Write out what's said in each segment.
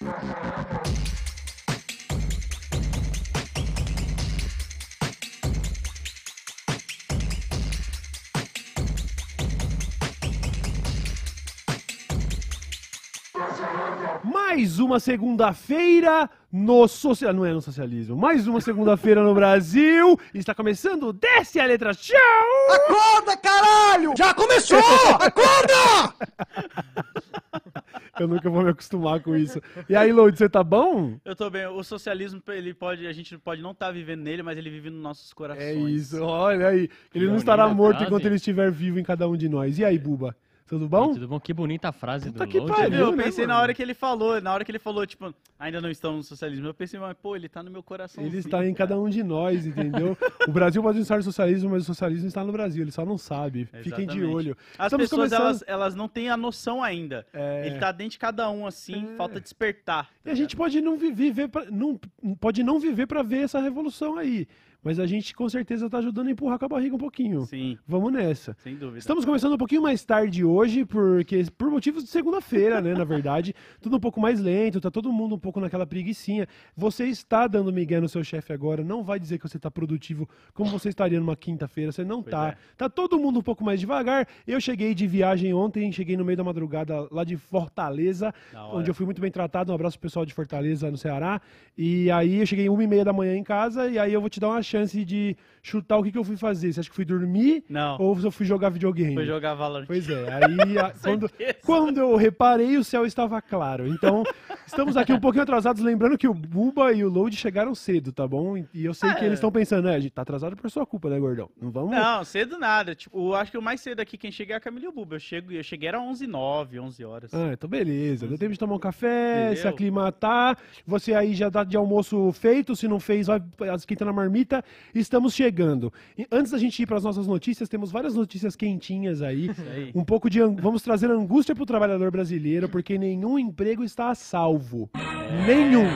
Mais uma segunda-feira no social... Não é no socialismo. Mais uma segunda-feira no Brasil. Está começando Desce a Letra Tchau! Acorda, caralho! Já começou! Acorda! Eu nunca vou me acostumar com isso. E aí, Load, você tá bom? Eu tô bem. O socialismo, ele pode, a gente pode não estar tá vivendo nele, mas ele vive nos nossos corações. É isso, olha aí. Ele não estará morto enquanto ele estiver vivo em cada um de nós. E aí, Buba? Tudo bom? Tudo bom? Que bonita a frase Puta do que Load. pariu. Eu né, pensei mano? na hora que ele falou, na hora que ele falou, tipo, ainda não estamos no socialismo. Eu pensei, mas pô, ele tá no meu coração. Ele está em cada um de nós, entendeu? O Brasil pode estar no socialismo, mas o socialismo está no Brasil. Ele só não sabe. Fiquem de Exatamente. olho. As Estamos pessoas, começando- elas, elas não têm a noção ainda. É. Ele tá dentro de cada um, assim, É. falta despertar. E a gente pode não vi- viver pra, não pode não viver para ver essa revolução aí, mas a gente com certeza tá ajudando a empurrar com a barriga um pouquinho. Sim, Vamos nessa. sem dúvida. Estamos começando um pouquinho mais tarde hoje, porque por motivos de segunda-feira, né, na verdade, tudo um pouco mais lento, tá todo mundo um pouco naquela preguiçinha. Você está dando migué no seu chefe agora, não vai dizer que você tá produtivo como você estaria numa quinta-feira, você não Pois tá. é. Tá todo mundo um pouco mais devagar. Eu cheguei de viagem ontem, cheguei no meio da madrugada lá de Fortaleza, onde eu fui muito bem tratado. Um abraço pro pessoal de Fortaleza, no Ceará. E aí eu cheguei uma e meia da manhã em casa, e aí eu vou te dar uma chance de chutar o que, que eu fui fazer. Você acha que fui dormir Não, ou se eu fui jogar videogame? foi jogar Valorant. Pois é, aí a- quando, quando eu reparei, o céu estava claro. Então, estamos aqui um pouquinho atrasados, lembrando que o Buba e o Load chegaram cedo, tá bom? E eu sei Ah, que é. eles estão pensando, é, a gente tá atrasado por sua culpa, né, gordão? Não vamos. Não, cedo nada. Tipo, eu acho que o mais cedo aqui quem chega é a Camila e o Buba. Eu, chego, eu cheguei era 11 9 11 horas. Ah, então beleza. Deu tempo de tomar um café, se Entendeu? aclimatar. Você aí já dá de almoço feito. Se não fez, vai esquenta na marmita. Estamos chegando. E antes da gente ir para as nossas notícias, temos várias notícias quentinhas aí. Aí. Um pouco de. Vamos trazer angústia pro trabalhador brasileiro, porque nenhum emprego está a salvo. Nenhum.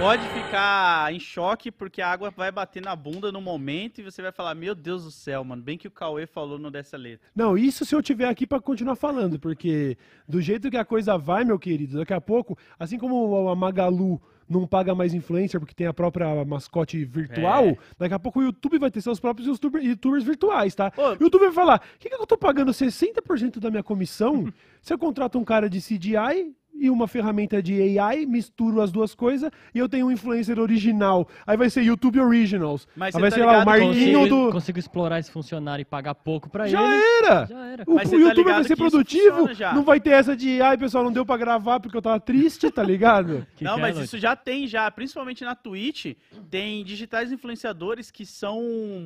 Pode ficar em choque porque a água vai bater na bunda no momento e você vai falar: Meu Deus do céu, mano. Bem que o Cauê falou no dessa letra. Não, isso se eu tiver aqui para continuar falando, porque do jeito que a coisa vai, meu querido, daqui a pouco, assim como a Magalu não paga mais influencer porque tem a própria mascote virtual, É. daqui a pouco o YouTube vai ter seus próprios youtuber- youtubers virtuais, tá? O YouTube vai falar: o que, que eu tô pagando 60% da minha comissão se eu contrato um cara de CGI? E uma ferramenta de AI, misturo as duas coisas e eu tenho um influencer original. Aí vai ser YouTube Originals. Mas Aí você vai tá ser lá o Marquinho Consigo, do. consigo explorar esse funcionário e pagar pouco pra Já ele. era! Já era. O, Mas o tá YouTube vai ligado ser produtivo, não vai ter essa de, ai pessoal, não deu pra gravar porque eu tava triste, tá ligado? Que não, que é, mas isso já tem, já. Principalmente na Twitch, tem digitais influenciadores que são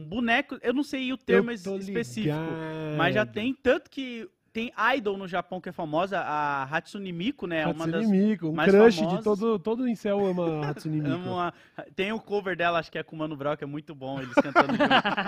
bonecos. Eu não sei o termo específico. ligado. Mas já tem, tanto que tem Idol no Japão que é famosa, a Hatsune Miku, né? uma Hatsune das Miku, um mais crush de famosas. todo, todo incel ama Hatsune Miku. A- Tem o cover dela, acho que é com o Mano Brown, que é muito bom, eles cantando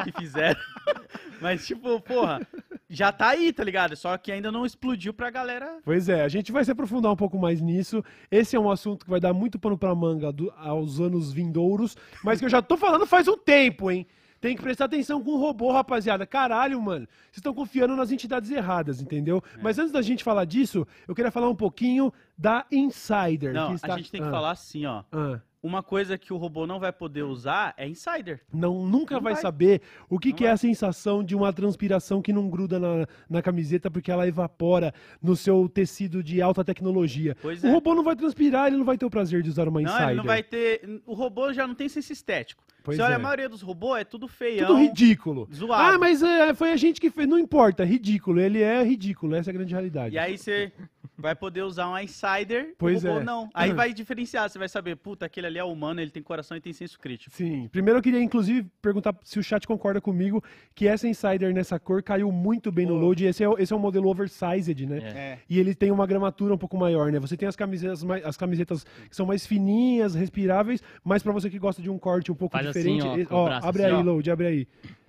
que fizeram. Mas, tipo, porra, já tá aí, tá ligado? Só que ainda não explodiu pra galera. Pois é, a gente vai se aprofundar um pouco mais nisso. Esse é um assunto que vai dar muito pano pra manga do- aos anos vindouros, mas que eu já tô falando faz um tempo, hein? Tem que prestar atenção com o robô, rapaziada. Caralho, mano. Vocês estão confiando nas entidades erradas, entendeu? É. Mas antes da gente falar disso, eu queria falar um pouquinho da Insider. Não, está... a gente tem que Ah, falar assim, ó. ah. Uma coisa que o robô não vai poder usar é Insider. Não, nunca Não vai, vai. saber o que, que é a sensação de uma transpiração que não gruda na, na camiseta porque ela evapora no seu tecido de alta tecnologia. Pois o é. robô não vai transpirar, ele não vai ter o prazer de usar uma Não, Insider. ele não vai ter. O robô já não tem senso estético. Pois Você olha, é. a maioria dos robôs é tudo feião. Tudo ridículo. zoado. Ah, mas é, foi a gente que fez. Não importa, ridículo. Ele é ridículo, essa é a grande realidade. E aí você vai poder usar um Insider, Pois é. não. Aí vai diferenciar, você vai saber, puta, aquele ali é humano, ele tem coração e tem senso crítico. Sim. Primeiro eu queria, inclusive, perguntar se o chat concorda comigo que essa Insider nessa cor caiu muito bem no load. Esse é, esse é um modelo oversized, né? É. É. E ele tem uma gramatura um pouco maior, né? Você tem as camisetas, mais, as camisetas que são mais fininhas, respiráveis, mas pra você que gosta de um corte um pouco Faz assim, diferente, ó, o ó, braço abre assim, aí, ó. Load, abre aí.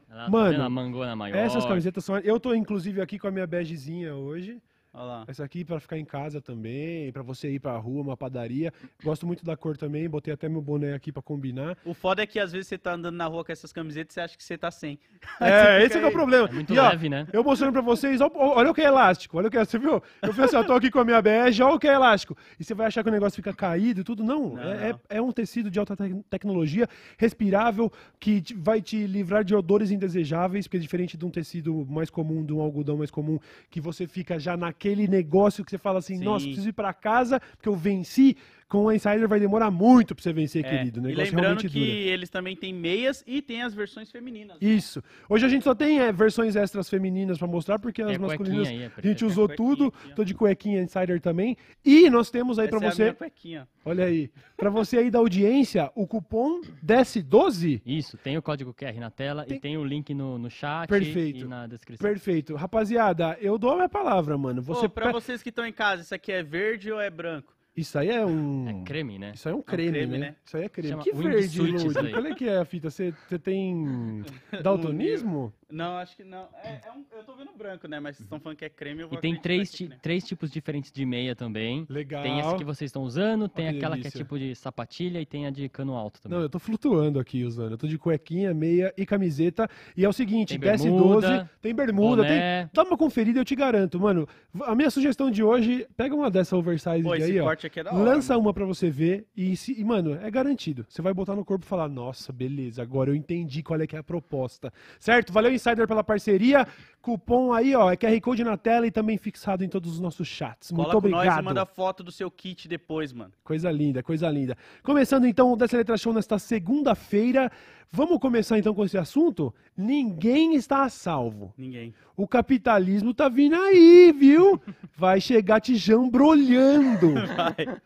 Ela Mano, tá vendo a mangona maior. Essas camisetas são. Eu tô inclusive aqui com a minha begezinha hoje. Olha lá. Essa aqui pra ficar em casa também, pra você ir pra rua, uma padaria. Gosto muito da cor também, botei até meu boné aqui pra combinar. O foda é que às vezes você tá andando na rua com essas camisetas e você acha que você tá sem. É, esse é, é o aí. problema. É muito E, ó, leve, né? Eu mostrando pra vocês, ó, olha o que é elástico, olha o que é, você viu? Eu falei assim, eu tô aqui com a minha BG, olha o que é elástico. E você vai achar que o negócio fica caído e tudo. Não, Não, é, não. é- é um tecido de alta tec- tecnologia, respirável, que te- vai te livrar de odores indesejáveis, porque é diferente de um tecido mais comum, de um algodão mais comum, que você fica já naquele negócio que você fala assim, Sim. nossa, preciso ir pra casa, porque eu venci. Com a Insider vai demorar muito pra você vencer, É, querido. O E lembrando que dura. eles também têm meias e tem as versões femininas. Isso. Hoje a gente só tem é, versões extras femininas pra mostrar, porque as cuequinha masculinas aí, é a gente perfeito. usou tudo. aqui. Tô de cuequinha Insider também. E nós temos aí pra Essa é a você, olha aí, pra você aí da audiência, o cupom DES12. Isso, tem o código QR na tela Tem- e tem o link no, no chat Perfeito. e na descrição. Perfeito. Rapaziada, eu dou a minha palavra, mano. Você Você pra vocês que estão em casa, isso aqui é verde ou é branco? Isso aí é um. É creme, né? Isso aí é um creme, creme, né? né? Isso aí é creme. Chama que verde, aí. Qual é que é a fita? Você tem daltonismo? Não, acho que não. É, é um- eu tô vendo branco, né? Mas vocês estão falando que é creme, eu vou E tem três, é ti- três tipos diferentes de meia também. Legal. Tem essa que vocês estão usando, tem que aquela que é delícia. tipo de sapatilha e tem a de cano alto também. Não, eu tô flutuando aqui usando. Eu tô de cuequinha, meia e camiseta. E é o seguinte, Tem desce bermuda, 12, tem bermuda, tem. Boné. Dá uma conferida, eu te garanto, mano. A minha sugestão de hoje, pega uma dessa oversize Pô, aí, ó. corte aqui é da hora. Lança mano. uma pra você ver e, se, e, mano, é garantido. Você vai botar no corpo e falar, nossa, beleza, agora eu entendi qual é que é a proposta. Certo? Valeu, Insider, pela parceria. Cupom aí, ó, é QR Code na tela e também fixado em todos os nossos chats. Cola Muito obrigado. nós e manda foto do seu kit depois, mano. Coisa linda, coisa linda. Começando então o Dessa Letra Show nesta segunda-feira. Vamos começar então com esse assunto? Ninguém está a salvo. Ninguém. O capitalismo tá vindo aí, viu? Vai chegar te jambrolhando. Vai.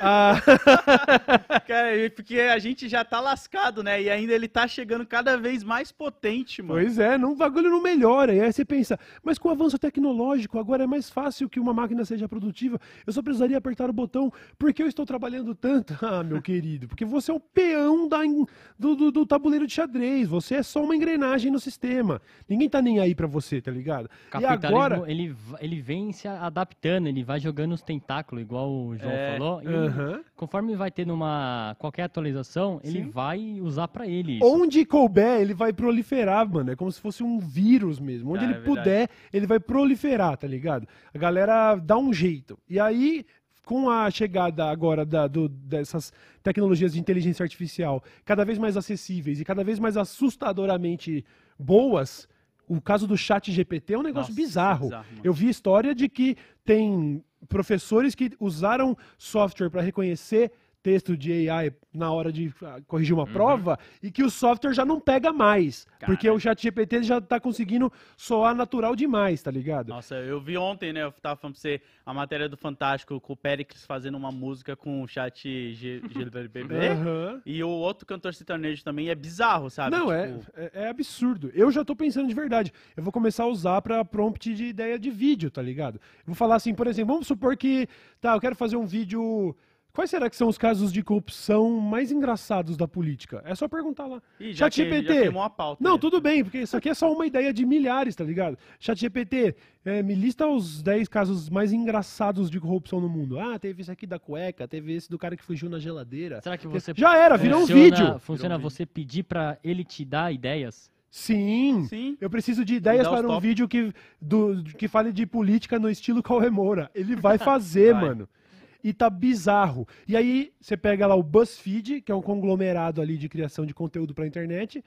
Ah, Cara, e porque a gente já tá lascado, né? E ainda ele tá chegando cada vez mais potente, mano. pois é, não, o bagulho não melhora. E aí você pensa, mas com o avanço tecnológico, agora é mais fácil que uma máquina seja produtiva. Eu só precisaria apertar o botão. Por que eu estou trabalhando tanto? Ah, meu querido, porque você é o peão da, do, do- do tabuleiro de xadrez. Você é só uma engrenagem no sistema. Ninguém tá nem aí pra você, tá ligado? Capitalismo, E agora. ele, ele vem se adaptando, ele vai jogando os tentáculos, igual o João É, falou. E Aham. conforme vai ter numa qualquer atualização, ele Sim. vai usar pra ele isso. Onde couber, ele vai proliferar, mano. É como se fosse um vírus mesmo. Onde Ah, ele é puder, ele vai proliferar, tá ligado? A galera dá um jeito. E aí, com a chegada agora da- do- dessas tecnologias de inteligência artificial cada vez mais acessíveis e cada vez mais assustadoramente boas, o caso do chat GPT é um negócio Nossa, bizarro. bizarro, mano. Eu vi história de que tem professores que usaram software para reconhecer texto de AI na hora de ah, corrigir Uhum. uma prova e que o software já não pega mais. Porque o chat GPT já tá conseguindo soar natural demais, tá ligado? Nossa, eu vi ontem, né? Eu tava falando pra você a matéria do Fantástico com o Pericles fazendo uma música com o chat G- GBB. Aham. E o outro cantor sertanejo também é bizarro, sabe? Não, é, Tipo, é, é absurdo. Eu já tô pensando de verdade. Eu vou começar a usar pra prompt de ideia de vídeo, tá ligado? Eu vou falar assim, por exemplo, vamos supor que, tá, eu quero fazer um vídeo. Quais será que são os casos de corrupção mais engraçados da política? É só perguntar lá. Ih, já, que, já a pauta. Não, né? tudo bem, porque isso aqui é só uma ideia de milhares, tá ligado? ChatGPT, é, me lista os 10 casos mais engraçados de corrupção no mundo. Ah, teve esse aqui da cueca, teve esse do cara que fugiu na geladeira. Será que você Já era, virou um funciona- vídeo. Funciona Virou um você pedir pra ele te dar ideias? Sim. Sim. Eu preciso de ideias para um top. vídeo que, do, que fale de política no estilo Cauê Moura. Ele vai fazer, Vai. mano. E tá bizarro. E aí, você pega lá o BuzzFeed, que é um conglomerado ali de criação de conteúdo pra internet.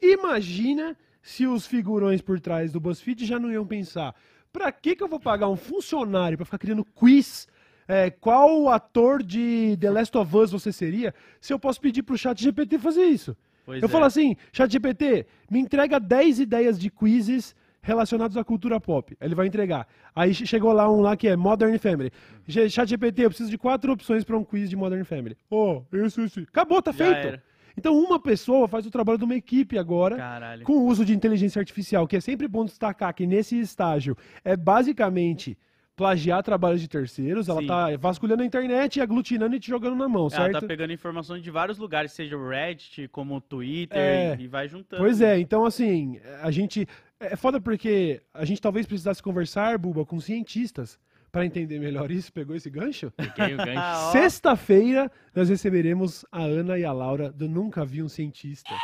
Imagina se os figurões por trás do BuzzFeed já não iam pensar: pra que, que eu vou pagar um funcionário pra ficar criando quiz? É, qual ator de The Last of Us você seria? Se eu posso pedir pro chat GPT fazer isso. Pois eu é. falo assim, ChatGPT, me entrega 10 ideias de quizzes relacionados à cultura pop. Ele vai entregar. Aí che- chegou lá um lá que é Modern Family. G- ChatGPT, eu preciso de quatro opções para um quiz de Modern Family. Oh, isso, isso. Acabou, tá Já feito. era. Então uma pessoa faz o trabalho de uma equipe agora Caralho. com o uso de inteligência artificial, que é sempre bom destacar que nesse estágio é basicamente plagiar trabalhos de terceiros, ela Sim. tá vasculhando a internet e aglutinando e te jogando na mão, Ela certo? tá pegando informações de vários lugares, seja o Reddit, como o Twitter, É. e vai juntando. Pois é, então assim, a gente. É foda porque a gente talvez precisasse conversar, Buba, com cientistas para entender melhor isso. Pegou esse gancho? Peguei o gancho. Ah. Sexta-feira nós receberemos a Ana e a Laura do Nunca Vi um Cientista.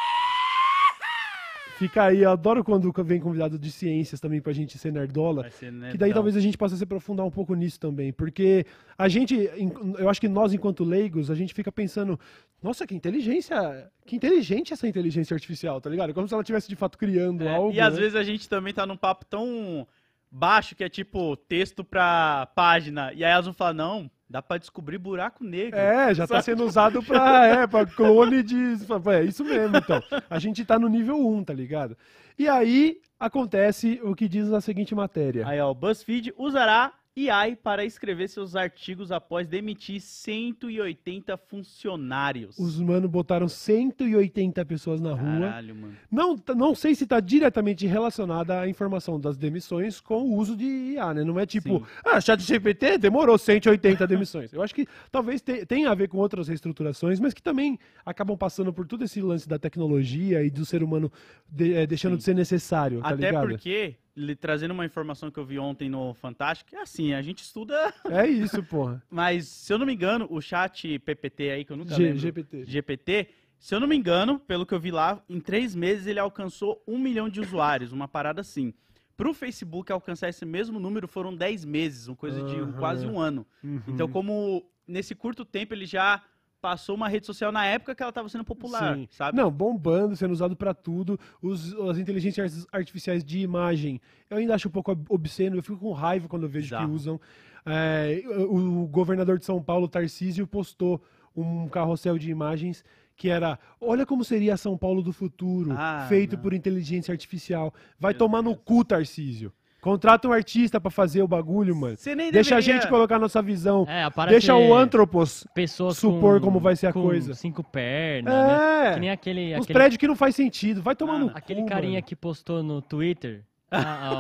Fica aí, eu adoro quando vem convidado de ciências também pra gente ser nerdola. Ser, né, Que daí talvez a gente possa se aprofundar um pouco nisso também. Porque a gente, eu acho que nós, enquanto leigos, a gente fica pensando, nossa, que inteligência, que inteligente essa inteligência artificial, tá ligado? Como se ela estivesse de fato criando É, algo. e às né? vezes a gente também tá num papo tão baixo que é tipo texto pra página. E aí elas vão falar, não, dá pra descobrir buraco negro. É, já tá sendo usado pra, é, pra clone de. É isso mesmo, então. A gente tá no nível 1, tá ligado? E aí acontece o que diz a seguinte matéria. Aí, ó, o BuzzFeed usará AI para escrever seus artigos após demitir 180 funcionários. Os mano botaram 180 pessoas na rua. Caralho, mano. Não, não sei se está diretamente relacionada à informação das demissões com o uso de IA, né? Não é tipo, Sim. ah, chat GPT demorou 180 demissões. Eu acho que talvez te- tenha a ver com outras reestruturações, mas que também acabam passando por todo esse lance da tecnologia e do ser humano de- eh, deixando Sim. de ser necessário, tá Até ligado? porque, lhe trazendo uma informação que eu vi ontem no Fantástico, é assim, a gente estuda, É isso, porra. mas se eu não me engano, o chat PPT aí, que eu nunca G- lembro, GPT. GPT, se eu não me engano, pelo que eu vi lá, em três meses ele alcançou um milhão de usuários, uma parada assim. Pro Facebook alcançar esse mesmo número foram 10 meses, uma coisa de quase um ano. Uhum. Então, como nesse curto tempo ele já passou uma rede social na época que ela estava sendo popular, Sim. sabe? Não, bombando, sendo usado pra tudo. Os, as inteligências artificiais de imagem, eu ainda acho um pouco ob- obsceno. Eu fico com raiva quando eu vejo que Bizarro. usam. É, o, governador de São Paulo, Tarcísio, postou um carrossel de imagens que era: olha como seria São Paulo do futuro, Ah, feito não. por inteligência artificial. Vai Meu tomar no Deus. cu, Tarcísio. Contrata um artista pra fazer o bagulho, mano. Você nem Deixa a deveria- gente colocar nossa visão. É, Deixa o Anthropos. pessoas supor com- como vai ser a com coisa. cinco pernas, né? É. Que nem aquele, Uns aquele, prédios que não faz sentido. Vai tomar Ah, no cu. aquele carinha mano. que postou no Twitter, a,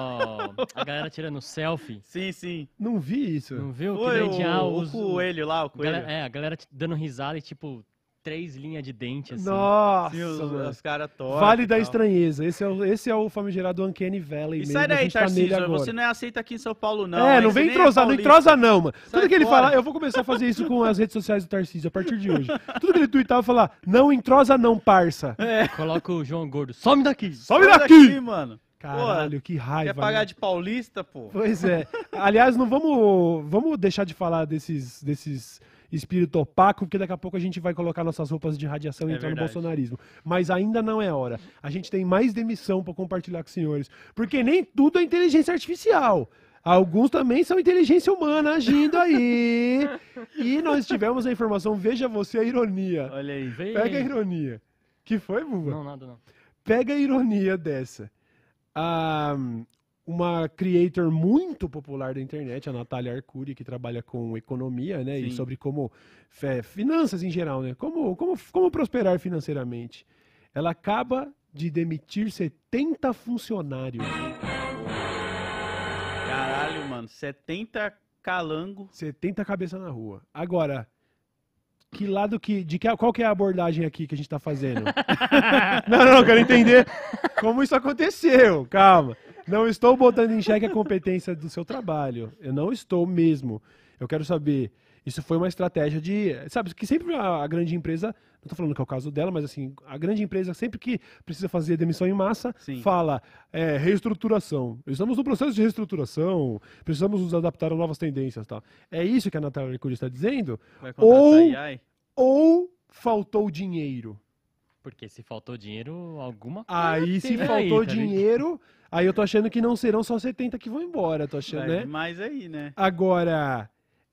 ó, a galera tirando selfie. Sim, sim. Não vi isso. Não viu? Foi que daí o, tinha o os, coelho lá, o a coelho. galera, é, a galera dando risada e tipo, três linhas de dente, assim. Nossa, Sim, os, os caras tortos. Vale da estranheza. Esse é, o, esse é o famigerado Uncanny Valley E mesmo. sai daí, tá Tarcísio. agora. você não é aceito aqui em São Paulo, não. é, não vem é entrosar, não paulista. entrosa não, mano. Sai Tudo que ele fora. fala, eu vou começar a fazer isso com as redes sociais do Tarcísio a partir de hoje. Tudo que ele tweetava, falar, não entrosa não, parça. Coloca o João Gordo, some daqui! Sobe Sai daqui! mano. Caralho, que raiva. Quer pagar né? de paulista, pô? Pois é. Aliás, não vamos, vamos deixar de falar desses, desses espírito opaco, porque daqui a pouco a gente vai colocar nossas roupas de radiação e É entrar no verdade. bolsonarismo. Mas ainda não é hora. A gente tem mais demissão para compartilhar com os senhores. Porque nem tudo é inteligência artificial. Alguns também são inteligência humana agindo aí. E nós tivemos a informação, veja você a ironia. Olha aí. Vem. Pega a ironia. Que foi, Buba? Não, nada não. Pega a ironia dessa. Ah, uma creator muito popular da internet, a Natália Arcuri, que trabalha com economia, né? E Sim. sobre como. fé, finanças em geral, né? Como, como, como prosperar financeiramente. Ela acaba de demitir 70 funcionários. Caralho, mano. 70 calango. 70 cabeça na rua. Agora, que lado que. De que, qual que é a abordagem aqui que a gente tá fazendo? não, não, quero entender como isso aconteceu. Calma. Não estou botando em xeque a competência do seu trabalho. Eu não estou mesmo. Eu quero saber. Isso foi uma estratégia de. Sabe, que sempre a, a grande empresa. Não estou falando que é o caso dela, mas assim, a grande empresa, sempre que precisa fazer demissão em massa, Sim. fala é, reestruturação. Estamos no processo de reestruturação, precisamos nos adaptar a novas tendências. Tal. É isso que a Natália Arcuri está dizendo? Vai Ou-? Ou faltou dinheiro? Porque se faltou dinheiro, alguma Aí, se teve faltou aí, tá dinheiro, aí eu tô achando que não serão só 70 que vão embora, tô achando, Vai né? demais aí, né? Agora,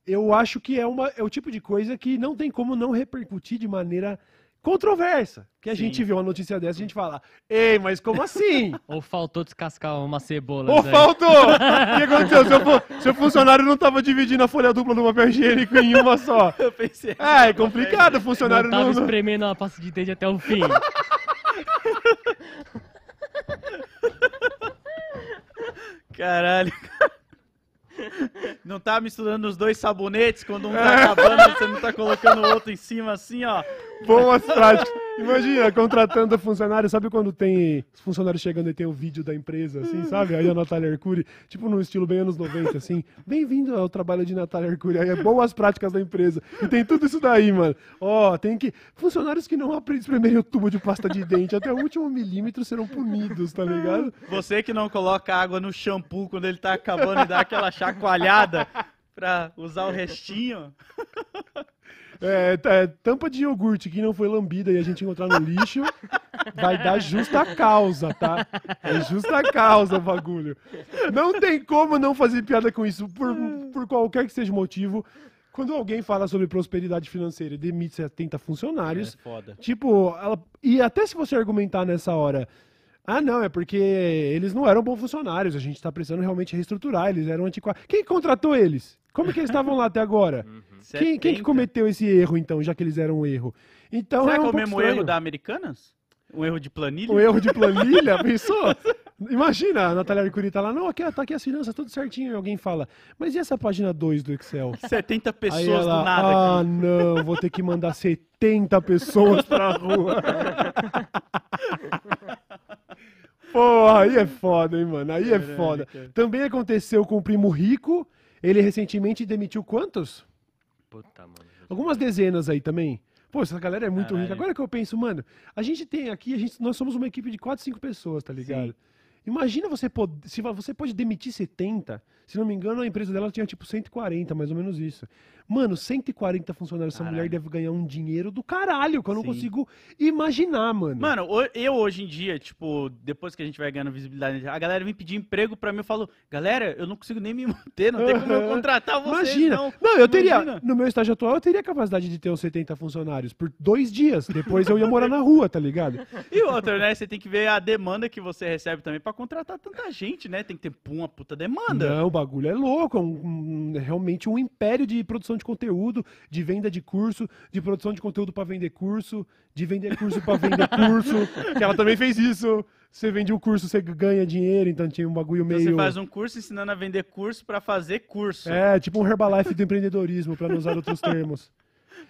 eu acho que é, uma, é o tipo de coisa que não tem como não repercutir de maneira controversa. Que a Sim. gente vê uma notícia dessa e a gente fala, ei, mas como assim? Ou faltou descascar uma cebola. Ô, Zé. faltou! O que aconteceu? Seu, seu funcionário não tava dividindo a folha dupla do papel higiênico em uma só. Eu pensei. É, é complicado, o funcionário não tava não... não- espremendo a pasta de dente até o fim. Caralho. Não tá misturando os dois sabonetes quando um tá acabando, você não tá colocando o outro em cima assim, ó. Boas práticas. Imagina, contratando funcionário, sabe quando tem os funcionários chegando e tem o vídeo da empresa, assim, sabe? Aí a Natália Arcuri, tipo no estilo bem anos 90, assim, bem-vindo ao trabalho de Natália Arcuri, aí é boas práticas da empresa. E tem tudo isso daí, mano. Ó, tem que. Funcionários que não espremerem o tubo de pasta de dente até o último milímetro serão punidos, tá ligado? Você que não coloca água no shampoo quando ele tá acabando e dá aquela chacoalhada pra usar o restinho. É, t- é, tampa de iogurte que não foi lambida e a gente encontrar no lixo, vai dar justa causa, tá? É justa causa o bagulho. Não tem como não fazer piada com isso, por, por qualquer que seja o motivo. Quando alguém fala sobre prosperidade financeira e demite 70 funcionários, foda. Tipo, ela. E até se você argumentar nessa hora. Ah, não, é porque eles não eram bons funcionários, a gente tá precisando realmente reestruturar, eles eram antiquados. Quem contratou eles? Como que eles estavam lá até agora? Quem, quem que 70? cometeu esse erro, então, já que eles eram um erro? Então Será é um que é o mesmo estranho. erro da Americanas? Um erro de planilha? Um erro de planilha, pensou? Imagina, a Natália Arcuri tá lá, não, aqui, tá aqui as finanças, tudo certinho, e alguém fala, mas e essa página 2 do Excel? 70 pessoas Aí ela, do nada ah, aqui. não, vou ter que mandar 70 pessoas pra rua. Porra, aí é foda, hein, mano? Aí é foda. Também aconteceu com o primo rico. Ele recentemente demitiu quantos? Puta, mano. Algumas dezenas aí também. Pô, essa galera é muito Caralho. rica. Agora que eu penso, mano, a gente tem aqui, a gente, nós somos uma equipe de 4, 5 pessoas, tá ligado? Sim. Imagina você pode, se você pode demitir 70, se não me engano, a empresa dela tinha tipo 140, mais ou menos isso. Mano, 140 funcionários, essa Caralho. mulher deve ganhar um dinheiro do caralho, que eu não Sim. consigo imaginar, mano. Mano, eu hoje em dia, tipo, depois que a gente vai ganhando visibilidade, a galera vem pedir emprego pra mim, eu falo, galera, eu não consigo nem me manter, não tem como eu contratar vocês, Imagina. não. Não, eu teria. Imagina. No meu estágio atual, eu teria capacidade de ter uns 70 funcionários por dois dias. Depois eu ia morar na rua, tá ligado? E outra, né, você tem que ver a demanda que você recebe também pra contratar tanta gente, né, tem que ter uma puta demanda. Não, o bagulho é louco. É um- realmente um império de produção de conteúdo, de venda de curso, de produção de conteúdo pra vender curso, de vender curso pra vender curso. Que ela também fez isso. Você vende o curso, você ganha dinheiro, então tinha um bagulho Então meio. você faz um curso ensinando a vender curso pra fazer curso. É, tipo um Herbalife do empreendedorismo, pra não usar outros termos.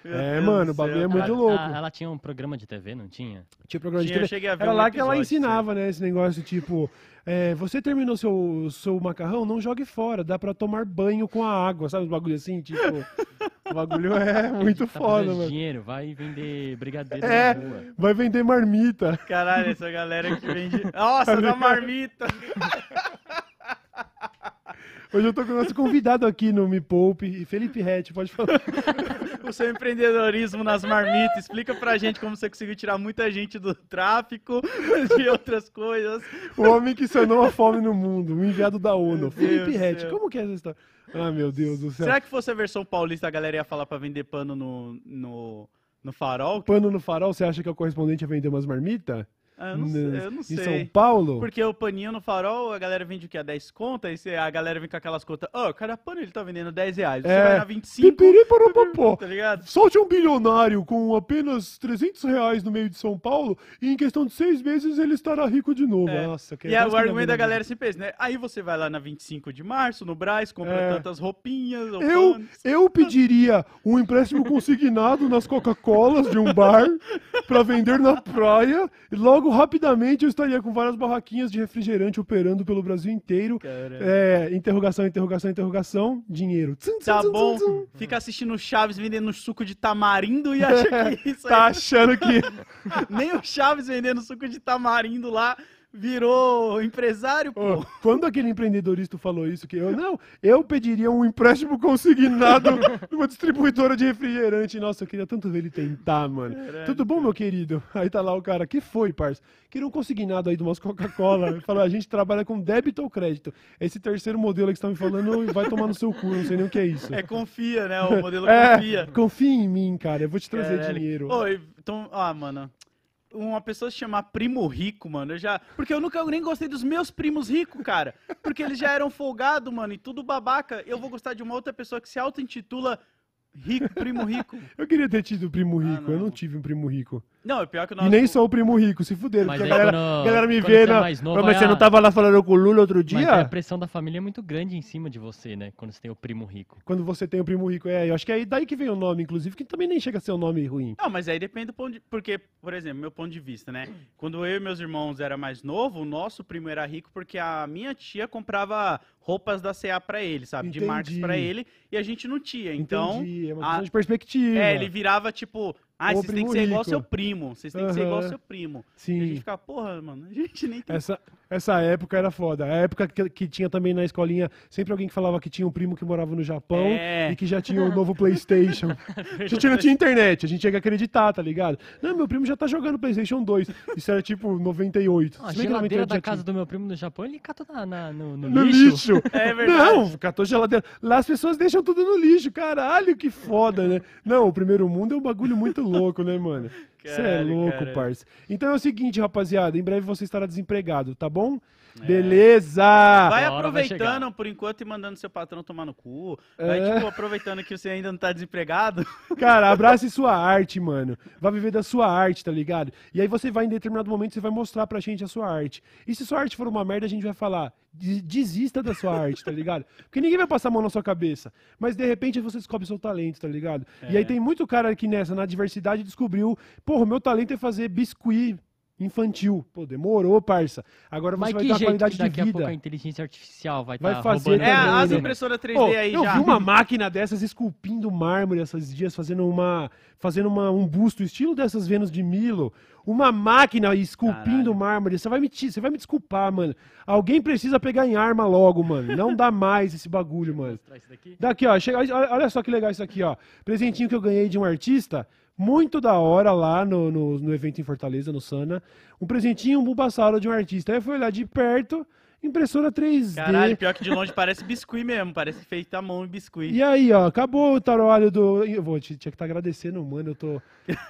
É, Deus mano, o bagulho é muito cara. louco. Ah, ela tinha um programa de TV, não tinha? Tinha programa de Tinha, eu TV. cheguei a ver Era um lá que ela ensinava, né? Esse negócio tipo: é, você terminou seu, seu macarrão, não jogue fora, dá pra tomar banho com a água, sabe? Os bagulho assim, tipo. o bagulho é muito Tá foda, de mano. dinheiro, vai vender brigadeiro É. na rua. Vai vender marmita. Caralho, essa galera que vende. Nossa, da marmita! Hoje eu tô com o nosso convidado aqui no Me Poupe, Felipe Rett, pode falar. O seu empreendedorismo nas marmitas. Explica pra gente como você conseguiu tirar muita gente do tráfico, de outras coisas. O homem que sanou a fome no mundo, o enviado da ONU. Felipe Rett, como que é essa história? Ah, meu Deus do céu. Será que fosse a versão paulista, a galera ia falar pra vender pano no, no, no farol? Pano no farol, você acha que é o correspondente a vender umas marmitas? Eu não sei. Eu não Em sei. São Paulo? Porque o paninho no farol, a galera vende o quê? A 10 contas? Aí a galera vem com aquelas contas. Ó, cada pano ele tá vendendo 10 reais. Você É. vai na 25. Pipiriporopopó. Tá ligado? Solte um bilionário com apenas 300 reais no meio de São Paulo e em questão de seis meses ele estará rico de novo. É. Nossa, que E aí, o argumento da galera é sempre esse, né? Aí você vai lá na 25 de março, no Brás, compra É. tantas roupinhas, ou Eu, panos. eu pediria um empréstimo consignado nas Coca-Colas de um bar para vender na praia e logo rapidamente eu estaria com várias barraquinhas de refrigerante operando pelo Brasil inteiro. É, interrogação, interrogação, interrogação, dinheiro. Tsum, tsum, Tá tsum, bom, fica assistindo Chaves vendendo suco de tamarindo e acha que isso Tá aí... achando que Nem o Chaves vendendo suco de tamarindo lá virou empresário, pô. Ô, quando aquele empreendedorista falou isso, que eu não, eu pediria um empréstimo consignado numa distribuidora de refrigerante. Nossa, eu queria tanto ver ele tentar, mano. Tudo bom, meu querido? Aí tá lá o cara, que foi, parça? Queria um consignado aí de umas Coca-Cola. Falou, a gente trabalha com débito ou crédito. Esse terceiro modelo que você tá me falando vai tomar no seu cu, não sei nem o que é isso. É confia, né? O modelo É, confia. confia em mim, cara. Eu vou te trazer Caralho. dinheiro. Oi, então, ah, mano. Uma pessoa se chamar primo rico, mano, eu já. Porque eu nunca nem gostei dos meus primos ricos, cara. Porque eles já eram folgados, mano, e tudo babaca. Eu vou gostar de uma outra pessoa que se auto-intitula Rico, primo rico. Eu queria ter tido um primo Ah, rico, eu não não. tive um primo rico. Não, é pior que o E nosso... nem sou o primo rico, se fuderam. Mas Porque a aí galera, quando- a galera me quando vê você é na. mais novo, Mas aí você a- não tava lá falando com o Lula outro Mas aí a pressão da família é muito grande em cima de você, né? Quando você tem o primo rico. Quando você tem o primo rico. É, eu acho que é daí que vem o nome, inclusive, que também nem chega a ser um nome ruim. Não, mas aí depende do ponto de... Porque, por exemplo, meu ponto de vista, né? Quando eu e meus irmãos era mais novo, o nosso primo era rico porque a minha tia comprava roupas da CA pra ele, sabe? De marcas Entendi. pra ele, e a gente não tinha. Então, Entendi, é uma a- questão de perspectiva. é, ele virava tipo... Ah, vocês têm que ser igual rico. seu primo. Vocês têm que ser igual Aham. seu primo. E a Sim. gente ficava, porra, mano, a gente nem tem... Essa, essa época era foda. A época que, que tinha também na escolinha sempre alguém que falava que tinha um primo que morava no Japão É. e que já tinha o novo PlayStation. a gente não tinha internet, a gente tinha que acreditar, tá ligado? Não, meu primo já tá jogando PlayStation 2. Isso era tipo 98. A Se bem que geladeira 98 da casa tinha. do meu primo no Japão, ele catou na, na- no, no No lixo. lixo. É verdade. Não, catou geladeira. Lá as pessoas deixam tudo no lixo. Caralho, que foda, né? Não, o primeiro mundo é um bagulho muito louco, né, mano? Você é louco, caralho. parça. Então é o seguinte, rapaziada. Em breve você estará desempregado, tá bom? É. Beleza! Vai vai aproveitando chegar. por enquanto e mandando seu patrão tomar no cu. Vai, É. tipo, aproveitando que você ainda não tá desempregado. Cara, abrace sua arte, mano. Vai viver da sua arte, tá ligado? E aí você vai, em determinado momento, você vai mostrar pra gente a sua arte. E se sua arte for uma merda, a gente vai falar, "Des- desista da sua arte, tá ligado? Porque ninguém vai passar a mão na sua cabeça. Mas de repente você descobre seu talento, tá ligado? E aí É. tem muito cara aqui nessa, na diversidade, descobriu, porra, meu talento é fazer biscuit infantil. Pô, demorou, parça. Agora você Mas vai que ter jeito qualidade que daqui de a pouco vida. a inteligência artificial vai Vai estar fazer roubando É, também, as né? impressoras 3D Pô, aí eu já. vi uma máquina dessas esculpindo mármore esses dias, fazendo uma fazendo uma, um busto estilo dessas Vênus de Milo. Uma máquina esculpindo Caralho. mármore. Você vai, me, você vai me desculpar, mano. Alguém precisa pegar em arma logo, mano. Não dá mais esse bagulho, mano. Daqui? Ó. Chega, olha só que legal isso aqui, ó. Presentinho que eu ganhei de um artista. Muito da hora lá no, no, no evento em Fortaleza, no Sana. Um presentinho, um Bulbasauro de um artista. Aí eu fui olhar de perto, impressora 3D. Caralho, pior que de longe parece biscuit mesmo. Parece feito à mão em biscuit. E aí, ó, acabou o trabalho do. Eu vou, tinha que estar agradecendo, mano. Eu tô.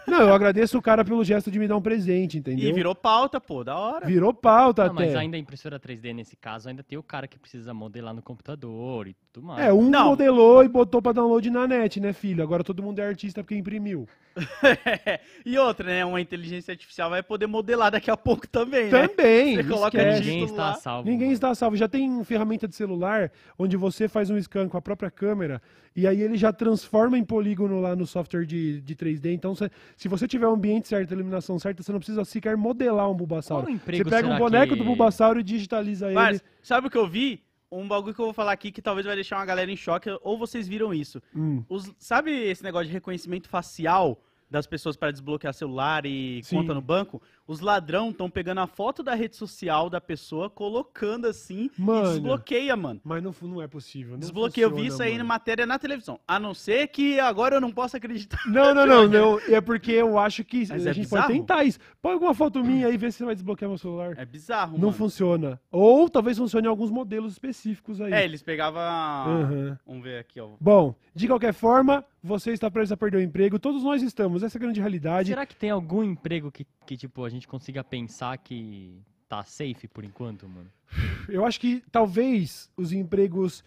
Não, eu agradeço o cara pelo gesto de me dar um presente, entendeu? E virou pauta, pô, da hora. Virou pauta Não, até. mas ainda a impressora 3D nesse caso, ainda tem o cara que precisa modelar no computador e tudo mais. É, um Não. modelou e botou pra download na net, né, filho? Agora todo mundo é artista porque imprimiu. e outra, né? Uma inteligência artificial vai poder modelar daqui a pouco também, né? Também. Você coloca esquece. Ninguém está salvo. Ninguém mano. está salvo. Já tem ferramenta de celular onde você faz um scan com a própria câmera e aí ele já transforma em polígono lá no software de, de 3D. Então, cê- se você tiver o ambiente certo, a iluminação certa, você não precisa sequer modelar um Bulbasauro. Qual Você emprego pega um boneco que- do Bulbasauro e digitaliza ele. Mas, sabe o que eu vi? Um bagulho que eu vou falar aqui que talvez vai deixar uma galera em choque, ou vocês viram isso. Hum. Os- sabe esse negócio de reconhecimento facial das pessoas para desbloquear celular e Sim. conta no banco? Os ladrão estão pegando a foto da rede social da pessoa, colocando assim Mano. e desbloqueia, mano. Mas não, não é possível. Não Desbloqueia, eu vi funciona, isso aí mano. na matéria na televisão. A não ser que agora eu não possa acreditar. Não, não, não, não. É porque eu acho que Mas a é gente bizarro. pode tentar isso. Põe alguma foto minha aí e vê se você vai desbloquear meu celular. É bizarro, não mano. funciona. Ou talvez funcione em alguns modelos específicos aí. É, eles pegavam. Aham. Vamos ver aqui, ó. Bom, de qualquer forma, você está prestes a perder o emprego. Todos nós estamos. Essa é a grande realidade. Será que tem algum emprego que, que, tipo, a gente consiga pensar que tá safe por enquanto, mano? Eu acho que talvez os empregos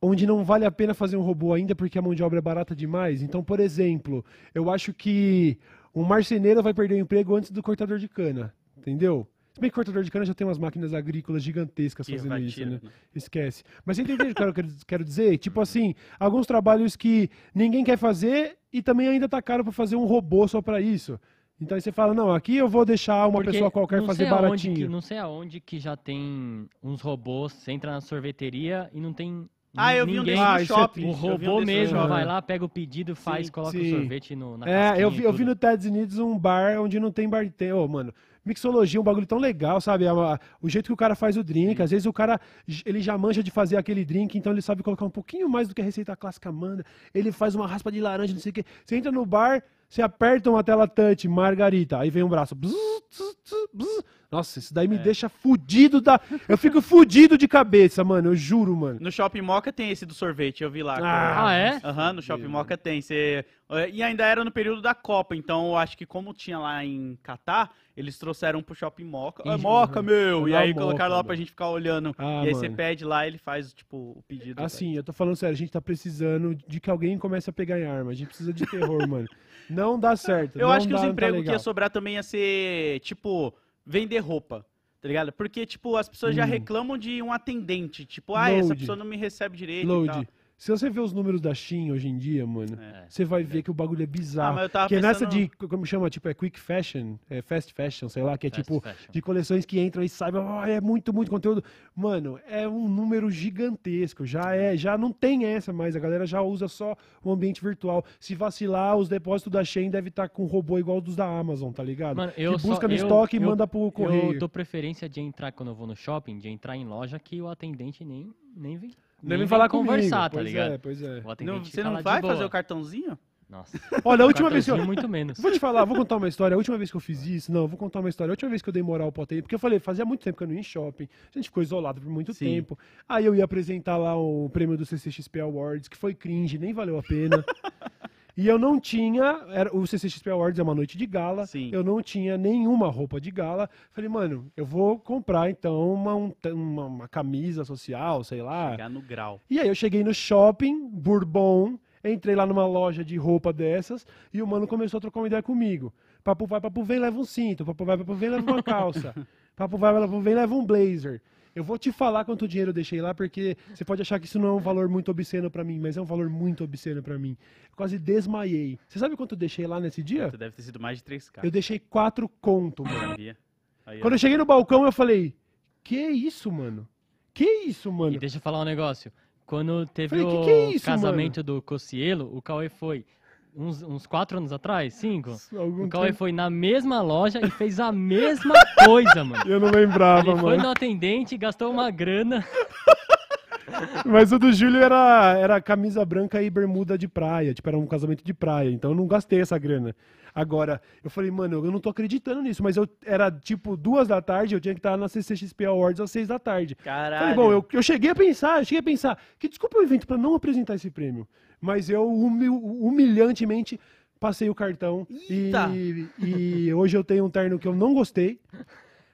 onde não vale a pena fazer um robô ainda porque a mão de obra é barata demais. Então, por exemplo, eu acho que um marceneiro vai perder o emprego antes do cortador de cana. Entendeu? Se bem que cortador de cana já tem umas máquinas agrícolas gigantescas fazendo isso, né? né? Esquece. Mas você entendeu o que eu quero, quero dizer? Tipo assim, alguns trabalhos que ninguém quer fazer e também ainda tá caro pra fazer um robô só pra isso. Então aí você fala, não, aqui eu vou deixar uma Porque pessoa qualquer fazer baratinho. Que, não sei aonde que já tem uns robôs, você entra na sorveteria e não tem Ah, eu vi um Ah, no é shopping. O um robô no mesmo vai lá, pega o pedido, faz, Sim, coloca sim. o sorvete no, na É, eu vi, eu vi tudo. no Estados Unidos um bar onde não tem bartender. Ô, mano, mixologia é um bagulho tão legal, sabe? O jeito que o cara faz o drink, às vezes o cara, ele já manja de fazer aquele drink, então ele sabe colocar um pouquinho mais do que a receita clássica manda. Ele faz uma raspa de laranja, não sei o quê. Você entra no bar, Você aperta uma tela touch, Margarita, aí vem um braço. bzz, bzz, bzz, bzz. Nossa, isso daí me É. deixa fudido da. Eu fico fudido de cabeça, mano. Eu juro, mano. No Shopping Moca tem esse do sorvete, eu vi lá. Ah, Ah, é? Aham, no Shopping Moca tem. Cê... eh, E ainda era no período da Copa, então eu acho que como tinha lá em Catar, eles trouxeram pro Shopping Moca. É Moca, meu! E aí colocaram lá pra gente ficar olhando. Ah, e aí você mano. pede lá, ele faz, tipo, o pedido. Assim, eu tô falando sério, a gente tá precisando de que alguém comece a pegar em arma. A gente precisa de terror, mano. Não dá certo. Eu acho que dá, os tá empregos que legal. ia sobrar também ia ser, tipo, vender roupa. Tá ligado? Porque, tipo, as pessoas já Hum. reclamam de um atendente. Tipo, ah, essa Load. pessoa não me recebe direito. Load. Se você vê os números da Shein hoje em dia, mano, É. você vai ver que o bagulho é bizarro. Ah, mas eu tava Porque nessa de, como chama, tipo, é quick fashion, é fast fashion, sei lá, que é Fast tipo, fashion. de coleções que entram e saem, ah, é muito, muito conteúdo. Mano, é um número gigantesco, já é, já não tem essa mais, a galera já usa só o ambiente virtual. Se vacilar, os depósitos da Shein devem estar com robô igual dos da Amazon, tá ligado? Mano, eu que só- busca no eu- estoque e eu- manda pro correio. Eu dou preferência de entrar quando eu vou no shopping, de entrar em loja que o atendente nem, nem vem, Nem nem vem falar conversar, comigo. tá pois ligado? é, pois é. O atendente Não, você não vai fazer o cartãozinho? Nossa, Olha, a última vez que eu, cartãozinho muito menos. Vou te falar, vou contar uma história. A última vez que eu fiz isso, não, vou contar uma história. A última vez que eu dei moral pro atendente, porque eu falei, fazia muito tempo que eu não ia em shopping, a gente ficou isolado por muito Sim. tempo. Aí eu ia apresentar lá o prêmio do CCXP Awards, que foi cringe, nem valeu a pena. e eu não tinha, era, o CCXP Awards é uma noite de gala, Sim. eu não tinha nenhuma roupa de gala. Falei, mano, eu vou comprar então uma, um- uma, uma camisa social, sei lá. Chegar no grau. E aí eu cheguei no shopping, Bourbon, entrei lá numa loja de roupa dessas e o mano começou a trocar uma ideia comigo. Papo vai, papo vem, leva um cinto. Papo vai, papo vem, leva uma calça. papo vai, papo vem, leva um blazer. Eu vou te falar quanto dinheiro eu deixei lá, porque você pode achar que isso não é um valor muito obsceno pra mim, mas é um valor muito obsceno pra mim. Eu quase desmaiei. Você sabe quanto eu deixei lá nesse dia? Você deve ter sido mais de 3K. Eu deixei quatro conto, mano. Sabia? Aí. Quando eu cheguei no balcão, eu falei, que isso, mano? Que isso, mano? E deixa eu falar um negócio. Quando teve Falei, o "Que que é isso, casamento do Cocielo, o Cauê foi uns, uns quatro anos atrás, cinco. Algum O Cauê tempo- foi na mesma loja e fez a mesma coisa, mano. Eu não lembrava, Ele foi mano. no atendente, gastou uma grana. Mas o do Júlio era, era camisa branca e bermuda de praia. Tipo, era um casamento de praia. Então eu não gastei essa grana. Agora, eu falei, mano, eu não tô acreditando nisso. Mas eu era tipo duas da tarde, eu tinha que estar na CCXP Awards às seis da tarde. Caralho. Falei, bom, eu, eu cheguei a pensar, eu cheguei a pensar, que desculpa o evento pra não apresentar esse prêmio. Mas eu humil- humilhantemente passei o cartão e, e hoje eu tenho um terno que eu não gostei.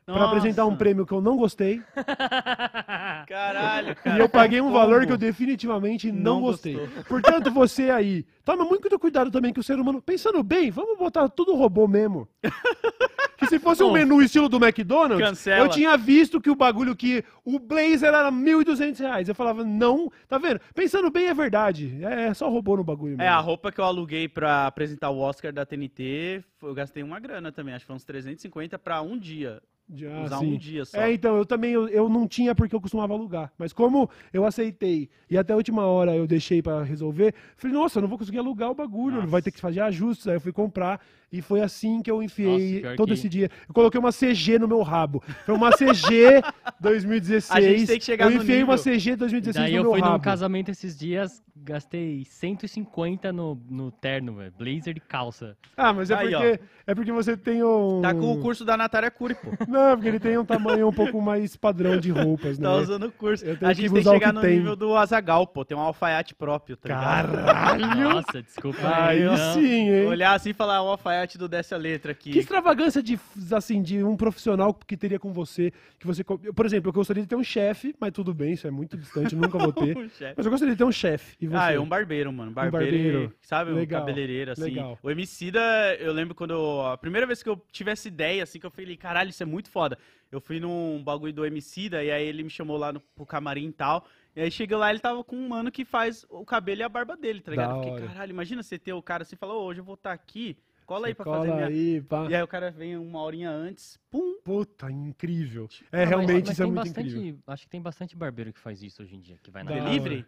Pra apresentar um prêmio que eu não gostei. Caralho, E cara. eu paguei um Como? valor que eu definitivamente não, Não gostei. gostou. Portanto, você aí, toma muito cuidado também que o ser humano, pensando bem, vamos botar tudo robô mesmo. Se fosse um menu estilo do McDonald's, cancela. eu tinha visto que o bagulho que o blazer era 1.200 reais. Eu falava, não, tá vendo? Pensando bem é verdade. É, é só robô no bagulho É, mesmo. a roupa que eu aluguei pra apresentar o Oscar da TNT, eu gastei uma grana também, acho que foi uns 350 pra um dia. Já, usar sim. um dia só. É, então, eu também, eu, eu não tinha porque eu costumava alugar. Mas como eu aceitei e até a última hora eu deixei pra resolver, falei, nossa, eu não vou conseguir alugar o bagulho, Nossa. vai ter que fazer ajustes. Aí eu fui comprar e foi assim que eu enfiei Nossa, pior todo que- esse dia. Eu coloquei uma CG no meu rabo. Foi uma CG 2016. A gente tem que chegar eu no enfiei uma nível. CG 2016 Daí no eu meu fui num rabo. casamento esses dias, gastei 150 no, no terno, velho. Blazer e calça. Ah, mas é Aí, porque, é porque você tem um... Tá com o curso da Natália Curi, pô. Não, porque ele tem um tamanho um pouco mais padrão de roupas, né? Tá usando o curso. Eu tenho A que gente tem que usar o chegar que no tem. nível do Azagal, pô. Tem um alfaiate próprio, tá ligado? Caralho! Nossa, desculpa Aí não. sim, hein? Olhar assim e falar, o alfaiate do Desce a Letra aqui. Que extravagância de, assim, de um profissional que teria com você, que você... Por exemplo, eu gostaria de ter um chefe, mas tudo bem, isso é muito distante, nunca vou ter. Um. Mas eu gostaria de ter um chefe. Ah, é um barbeiro, mano. Barbeiro, barbeiro. e- sabe? Legal, Um cabeleireiro, assim. legal. O Emicida, eu lembro quando... eu- a primeira vez que eu tive essa ideia, assim, que eu falei, caralho, isso é muito foda. Eu fui num bagulho do Emicida, e aí ele me chamou lá no, pro camarim e tal. E aí cheguei lá, ele tava com um mano que faz o cabelo e a barba dele, tá ligado? Da fiquei, hora. caralho, imagina você ter o cara assim, falou, "Ô, hoje eu vou estar aqui, cola aí pra cola fazer minha... aí, pá. E aí o cara vem uma horinha antes, pum, Puta, incrível. É, Ah, mas- realmente mas isso é tem muito bastante, incrível. Acho que tem bastante barbeiro que faz isso hoje em dia, que vai na delivery?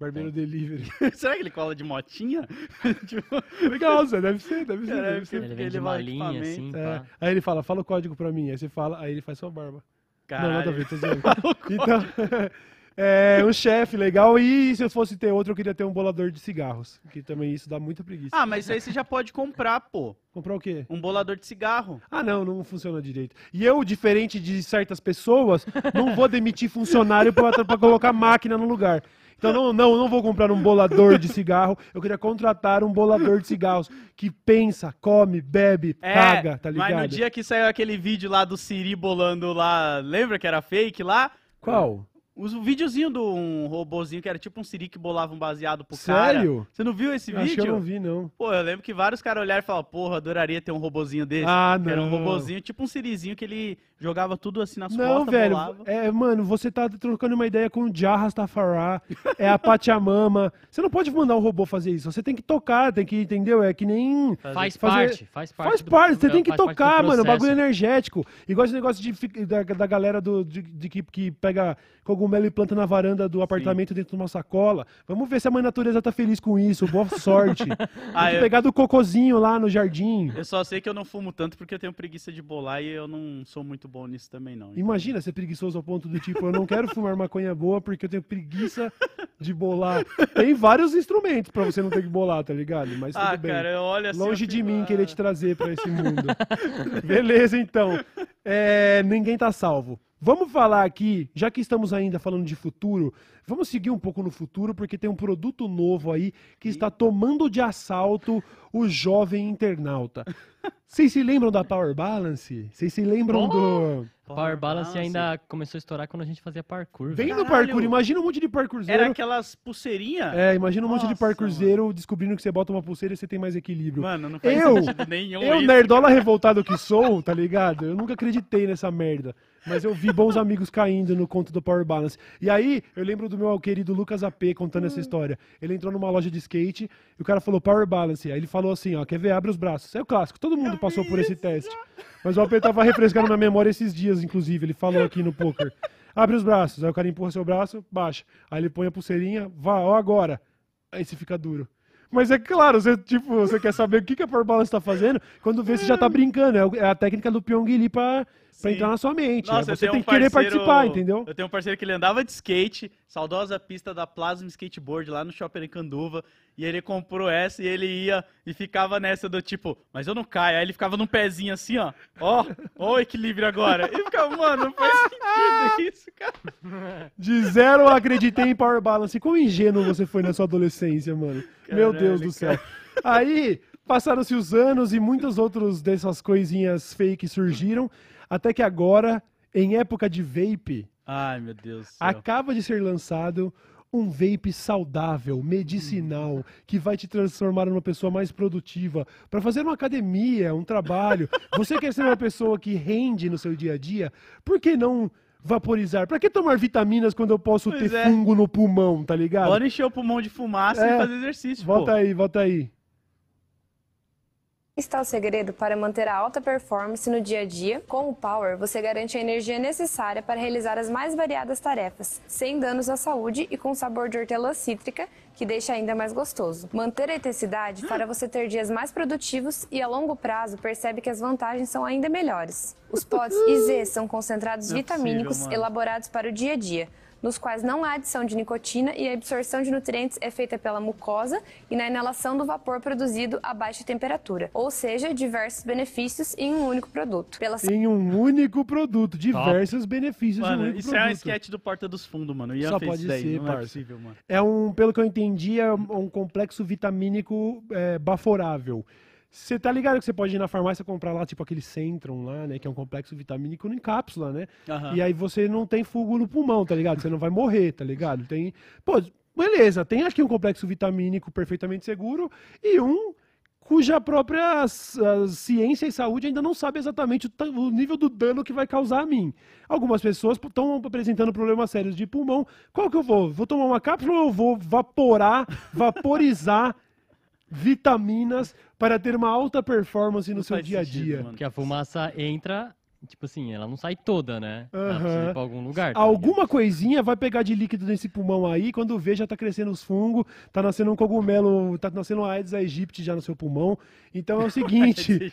Barbeiro delivery. Será que ele cola de motinha? tipo, Legal, Zé, deve ser, deve ser, Caralho, deve ser. Ele ele vai linha equipamento. assim, É. Aí ele fala, fala o código pra mim. Aí você fala, aí ele faz sua barba. caralho. Não, nada a ver, tô zoando. Então, É, um chefe legal. E se eu fosse ter outro, eu queria ter um bolador de cigarros. Que também isso dá muita preguiça. Ah, mas isso aí você já pode comprar, pô. Comprar o quê? Um bolador de cigarro. Ah, não, não funciona direito. E eu, diferente de certas pessoas, não vou demitir funcionário pra, pra colocar máquina no lugar. Então não, não, não vou comprar um bolador de cigarro. Eu queria contratar um bolador de cigarros que pensa, come, bebe, paga, tá ligado? É, Mas no dia que saiu aquele vídeo lá do Siri bolando lá, lembra que era fake lá? Qual? O videozinho de um robozinho que era tipo um Siri que bolava um baseado pro cara. Sério? Você não viu esse Acho que vídeo? eu não vi, não. Pô, eu lembro que vários caras olharam e falaram, porra, adoraria ter um robozinho desse. Ah, Que Era um não. robozinho, tipo um Sirizinho que ele jogava tudo assim nas Não, costas, velho. bolava. É, mano, você tá trocando uma ideia com o Jah Rastafari, é a Pachamama. Você não pode mandar um robô fazer isso. Você tem que tocar, tem que, entendeu? É que nem. Faz fazer- parte, faz parte. Faz do- parte, você é, tem que do tocar, mano. Bagulho energético. Igual esse negócio de, da, da galera do, de, de que, que pega cogumelo e planta na varanda do apartamento dentro de uma sacola. Vamos ver se a mãe natureza tá feliz com isso. Boa sorte. Ah, tem eu- pegar do cocozinho lá no jardim. Eu só sei que eu não fumo tanto porque eu tenho preguiça de bolar e eu não sou muito bom nisso também, não. Imagina ser preguiçoso ao ponto do tipo, eu não quero fumar maconha boa porque eu tenho preguiça de bolar. Tem vários instrumentos pra você não ter que bolar, tá ligado? Mas tudo Ah, bem. cara, eu olho assim. Longe de mim ah, querer te trazer pra esse mundo. Beleza, então. É, ninguém tá salvo. Vamos falar aqui, já que estamos ainda falando de futuro, vamos seguir um pouco no futuro, porque tem um produto novo aí que está tomando de assalto o jovem internauta. Vocês se lembram da Power Balance? Vocês se lembram do. Power Balance ainda começou a estourar quando a gente fazia parkour. Vem no parkour, imagina um monte de parkourzeiro. Era aquelas pulseirinhas? É, imagina um monte de Nossa, parkourzeiro descobrindo que você bota uma pulseira e você tem mais equilíbrio. Mano, não faz Eu- sentido nenhum Eu, isso. nerdola revoltado que sou, tá ligado? Eu nunca acreditei nessa merda. Mas eu vi bons amigos caindo no conto do Power Balance. E aí, eu lembro do meu querido Lucas AP contando essa história. Ele entrou numa loja de skate e o cara falou Power Balance. Aí ele falou assim, ó, quer ver? Abre os braços. É o clássico, todo mundo passou por esse teste. Mas o AP tava refrescando na memória esses dias, inclusive. Ele falou aqui no poker. Abre os braços. Aí o cara empurra seu braço, baixa. Aí ele põe a pulseirinha, vá, ó agora. Aí você fica duro. Mas é claro, você, tipo, você quer saber o que, que a Power Balance tá fazendo, quando vê você já tá brincando. É É a técnica do Pyong Lee pra, pra entrar na sua mente. Nossa, É, eu você tem um que querer parceiro- participar, entendeu? Eu tenho um parceiro que ele andava de skate, saudosa pista da Plasma Skateboard lá no Shopping Canduva, e ele comprou essa e ele ia e ficava nessa do tipo, mas eu não caio. Aí ele ficava num pezinho assim, ó. Ó, ó o equilíbrio agora. E ficava, mano, não faz sentido isso, cara. De zero eu acreditei em Power Balance. Quão ingênuo você foi na sua adolescência, mano. Meu Caralho, Deus do céu. Aí, passaram-se os anos e muitas outras dessas coisinhas fake surgiram, até que agora, em época de vape, Ai, meu Deus do céu. acaba de ser lançado um vape saudável, medicinal, que vai te transformar numa pessoa mais produtiva, para fazer uma academia, um trabalho. Você quer ser uma pessoa que rende no seu dia a dia? Por que não vaporizar? Para que tomar vitaminas quando eu posso Pois ter é. fungo no pulmão, tá ligado? Bora encher o pulmão de fumaça É. e fazer exercício, Volta pô. aí, volta aí. Está o segredo para manter a alta performance no dia a dia. Com o Power, você garante a energia necessária para realizar as mais variadas tarefas, sem danos à saúde e com sabor de hortelã cítrica, que deixa ainda mais gostoso. Manter a intensidade fará você ter dias mais produtivos e a longo prazo percebe que as vantagens são ainda melhores. Os pods IZ são concentrados é vitamínicos possível, elaborados para o dia a dia, nos quais não há adição de nicotina e a absorção de nutrientes é feita pela mucosa e na inalação do vapor produzido a baixa temperatura, ou seja, diversos benefícios em um único produto. Pela Em um único produto, diversos benefícios de um Mano, único isso é um produto. sketch do Porta dos Fundos, mano. Ian Só fez pode isso daí. ser, não parça. é possível, mano. É um, pelo que eu entendi, é um um complexo vitamínico é, baforável. Você tá ligado que você pode ir na farmácia comprar lá, tipo aquele Centrum lá, né? Que é um complexo vitamínico em cápsula, né? Aham. E aí você não tem fugo no pulmão, tá ligado? Você não vai morrer, tá ligado? Tem. Pô, beleza, tem aqui um complexo vitamínico perfeitamente seguro e um cuja própria ciência e saúde ainda não sabe exatamente o, o nível do dano que vai causar a mim. Algumas pessoas estão apresentando problemas sérios de pulmão. Qual que eu vou? Vou tomar uma cápsula ou eu vou vaporar, vaporizar vitaminas para ter uma alta performance no Não seu dia a sentido, dia? mano. Porque a fumaça entra, tipo assim, ela não sai toda, né? Ela precisa ir pra algum lugar. tá Alguma coisinha vai pegar de líquido nesse pulmão aí, quando vê já tá crescendo os fungos, tá nascendo um cogumelo, tá nascendo uma Aedes aegypti já no seu pulmão. Então é o seguinte,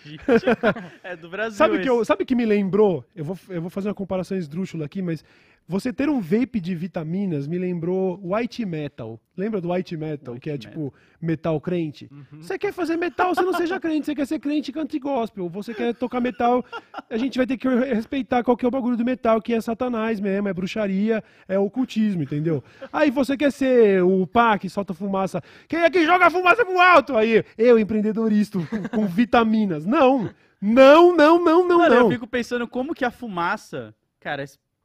é do Brasil. sabe que esse. eu, sabe que me lembrou? Eu vou, eu vou fazer uma comparação esdrúxula aqui, mas Você ter um vape de vitaminas me lembrou white metal. Lembra do white metal, White que é metal. tipo metal crente? Você quer fazer metal, você não seja crente. Você quer ser crente e cante gospel. Você quer tocar metal, a gente vai ter que respeitar qual que é o bagulho do metal, que é satanás mesmo, é bruxaria, é ocultismo, entendeu? Aí você quer ser o pá que solta fumaça. Quem é que joga fumaça pro alto? Aí, eu, empreendedorista, com, com vitaminas. Não! Não, não, não, não, Mano, não. eu fico pensando como que a fumaça, cara,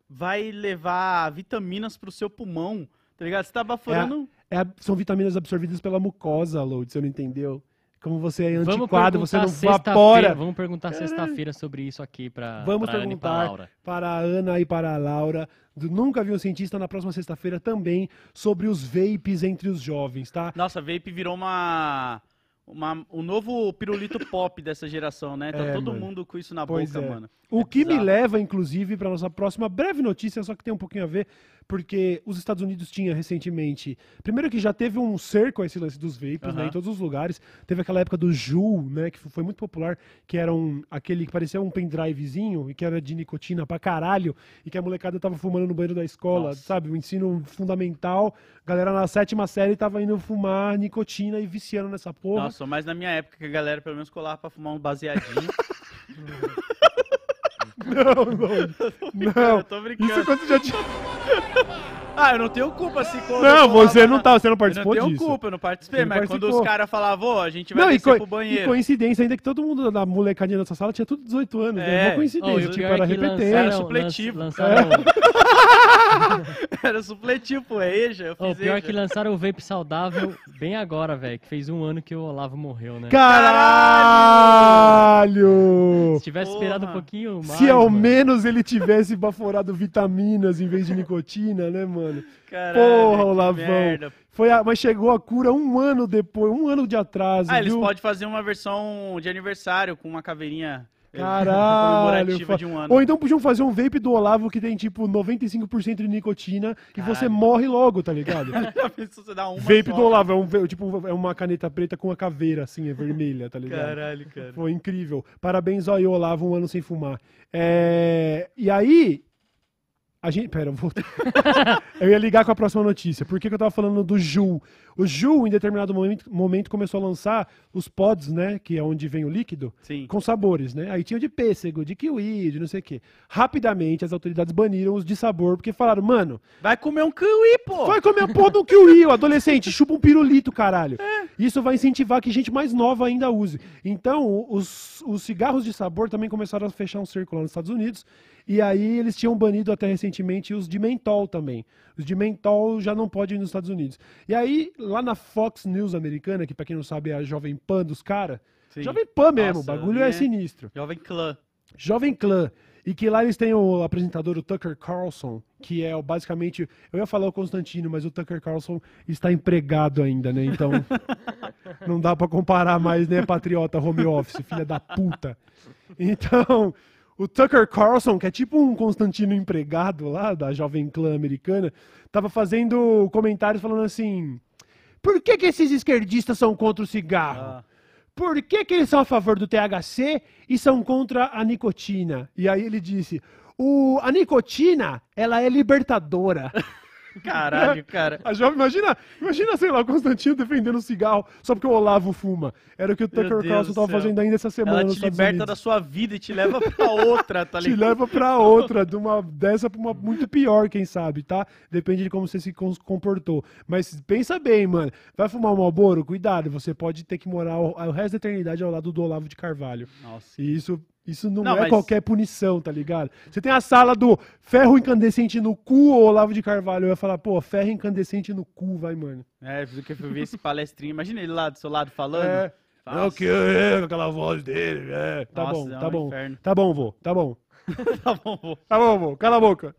vai levar vitaminas pro seu pulmão, tá ligado? Você tá baforando... É a- são vitaminas absorvidas pela mucosa, Load, você não entendeu? Como você é antiquado, você não perguntar sexta-feira- vapora. Vamos perguntar sexta-feira sobre isso aqui pra, Vamos pra Ana e pra perguntar Laura. para a Ana e para a Laura, do Nunca Vi um Cientista, na próxima sexta-feira também, sobre os vapes entre os jovens, tá? Nossa, vape virou uma... Uma, um novo pirulito pop dessa geração, né? Tá É, todo mano. mundo com isso na Pois boca, é. mano. O É que me bizarro. leva, inclusive, para nossa próxima breve notícia, só que tem um pouquinho a ver, porque os Estados Unidos tinha recentemente. Primeiro que já teve um cerco a esse lance dos vapes, né, Aham. em todos os lugares. Teve aquela época do Juul, né? Que foi muito popular, que era um, aquele que parecia um pendrivezinho e que era de nicotina pra caralho, e que a molecada tava fumando no banheiro da escola, Nossa. sabe? O ensino fundamental. Galera na sétima série tava indo fumar nicotina e viciando nessa porra. Nossa, mas na minha época que a galera pelo menos colava pra fumar um baseadinho. Não, não. Não. eu tô brincando. Isso quando já tinha. Ah, eu não tenho culpa se quando Não, eu você não tá, você não Eu participou não tenho disso. culpa, eu não participei, não mas quando participou. os caras falavam, a gente vai Não, descer pro banheiro. e coincidência ainda que todo mundo da molecadinha dessa sala tinha tudo 18 anos, né? É. Uma coincidência, Oh, o tipo, pior era é repetente. Era supletivo. lanç- lançaram, Era supletivo, pô, é EJA, eu oh, o fiz pior é EJA. que lançaram o vape saudável bem agora, velho. Que fez um ano que o Olavo morreu, né? Caralho! Se tivesse Porra. esperado um pouquinho mais. Se ao mano. menos ele tivesse baforado vitaminas em vez de nicotina, né, mano? Caralho, Porra, Olavão. merda. Foi a- mas chegou a cura um ano depois, um ano de atraso, Ah, eles viu? podem fazer uma versão de aniversário com uma caveirinha eh, Caralho! fa- de um ano. Ou então podiam fazer um vape do Olavo que tem, tipo, 95% de nicotina e você morre logo, tá ligado? Uma Vape só? do Olavo, é, um, tipo, é uma caneta preta com a caveira, assim, é vermelha, tá ligado? Caralho, cara. Foi incrível. Parabéns ao Olavo, um ano sem fumar. É, E aí, a gente... Pera, eu vou... eu ia ligar com a próxima notícia. Por que, que eu tava falando do Ju? O Ju, em determinado momento, momento, começou a lançar os pods, né? Que é onde vem o líquido. Sim. Com sabores, né? Aí tinha o de pêssego, de kiwi, de não sei o quê. Rapidamente, as autoridades baniram os de sabor, porque falaram, mano, Vai comer um kiwi, pô! Vai comer a porra do kiwi, o adolescente, chupa um pirulito, caralho. Isso vai incentivar que gente mais nova ainda use. Então, os, os cigarros de sabor também começaram a fechar um círculo lá nos Estados Unidos. E aí eles tinham banido até recentemente os de mentol também. Os de mentol já não podem ir nos Estados Unidos. E aí, lá na Fox News americana, que pra quem não sabe é a Jovem Pan dos caras. Jovem Pan mesmo, Nossa, o bagulho é é- sinistro. Jovem Clã. Jovem Clã. E que lá eles têm o apresentador, o Tucker Carlson, que é o, basicamente. Eu ia falar o Constantino, mas o Tucker Carlson está empregado ainda, né? Então. não dá pra comparar mais, né, patriota home office, filha da puta. Então. O Tucker Carlson, que é tipo um Constantino empregado lá da Jovem Clã americana, tava fazendo comentários falando assim: por que, que esses esquerdistas são contra o cigarro? Ah. Por que, que eles são a favor do THC e são contra a nicotina? E aí ele disse: o, a nicotina, ela é libertadora. Caralho, cara. A jovem, imagina, imagina, sei lá, o Constantino defendendo o cigarro só porque o Olavo fuma. Era o que o Tucker Carlson tava céu. fazendo ainda essa semana Ela te liberta da sua vida e te leva pra outra, tá Te ligado? leva pra outra, de uma dessa pra uma muito pior, quem sabe, tá? Depende de como você se comportou. Mas pensa bem, mano. Vai fumar um Malboro? Cuidado, você pode ter que morar o resto da eternidade ao lado do Olavo de Carvalho. Nossa. E isso, isso não, Não, é mas- qualquer punição, tá ligado? Você tem a sala do ferro incandescente no cu, ou Olavo de Carvalho. Eu ia falar, pô, ferro incandescente no cu, vai, mano. É, do que eu ver esse palestrinho. Imagina ele lá do seu lado falando. É. Nossa. É o que é, com aquela voz dele, é. Tá Nossa, bom, é tá um bom. inferno. Tá bom, vô, tá bom. Tá bom, vou. Tá bom, vô, cala a boca.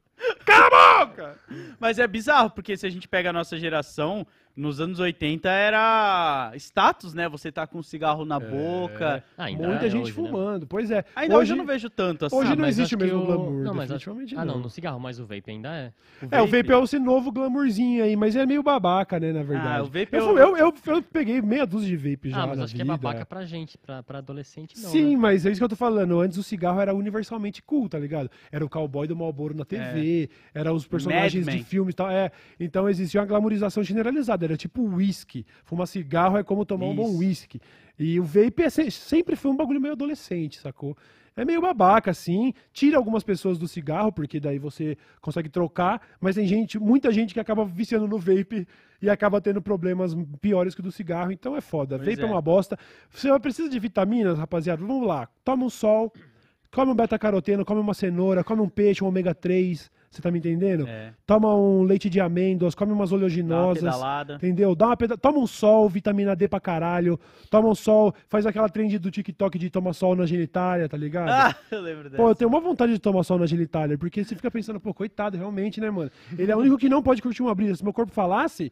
Cala a boca! Mas é bizarro, porque se a gente pega a nossa geração, nos anos 80 era status, né? Você tá com um cigarro na boca. Ah, ainda Muita é gente hoje, né? fumando. Pois é. Ainda hoje, eu não vejo tanto assim. hoje Ah, não existe o mesmo o- glamour, Não, mas acho... definitivamente Ah, não, não. no cigarro, mas o vape ainda é. É, o vape é esse novo glamourzinho aí, mas é meio babaca, né, na verdade. Ah, o vape eu, eu- fu- eu, eu, eu peguei meia dúzia de vape já Ah, mas na acho que é vida. babaca pra gente, pra, pra adolescente não, Sim, né? mas é isso que eu tô falando. Antes o cigarro era universalmente cool, tá ligado? Era o cowboy do Marlboro na TV, era os personagens Mad de filmes e tal. É, então existia uma glamourização generalizada. Era tipo whisky. Fumar cigarro é como tomar um bom Isso. whisky. E o vape é se- sempre foi um bagulho meio adolescente, sacou? É meio babaca, assim. Tira algumas pessoas do cigarro, porque daí você consegue trocar, mas tem gente, muita gente que acaba viciando no vape e acaba tendo problemas piores que o do cigarro, então é foda. Pois vape é. é. uma bosta. Você precisa de vitaminas, rapaziada? Vamos lá. Toma um sol, come um beta-caroteno, come uma cenoura, come um peixe, um ômega 3. Você tá me entendendo? É. Toma um leite de amêndoas, come umas Dá uma oleaginosas. pedalada. Entendeu? Dá uma peda... Toma um sol, vitamina D pra caralho. Toma um sol, faz aquela trend do TikTok de tomar sol na genitália, tá ligado? Ah, eu lembro dessa. Pô, eu tenho uma vontade de tomar sol na genitália, porque você fica pensando, pô, coitado, realmente, né, mano? Ele é o único que não pode curtir uma brisa. Se meu corpo falasse,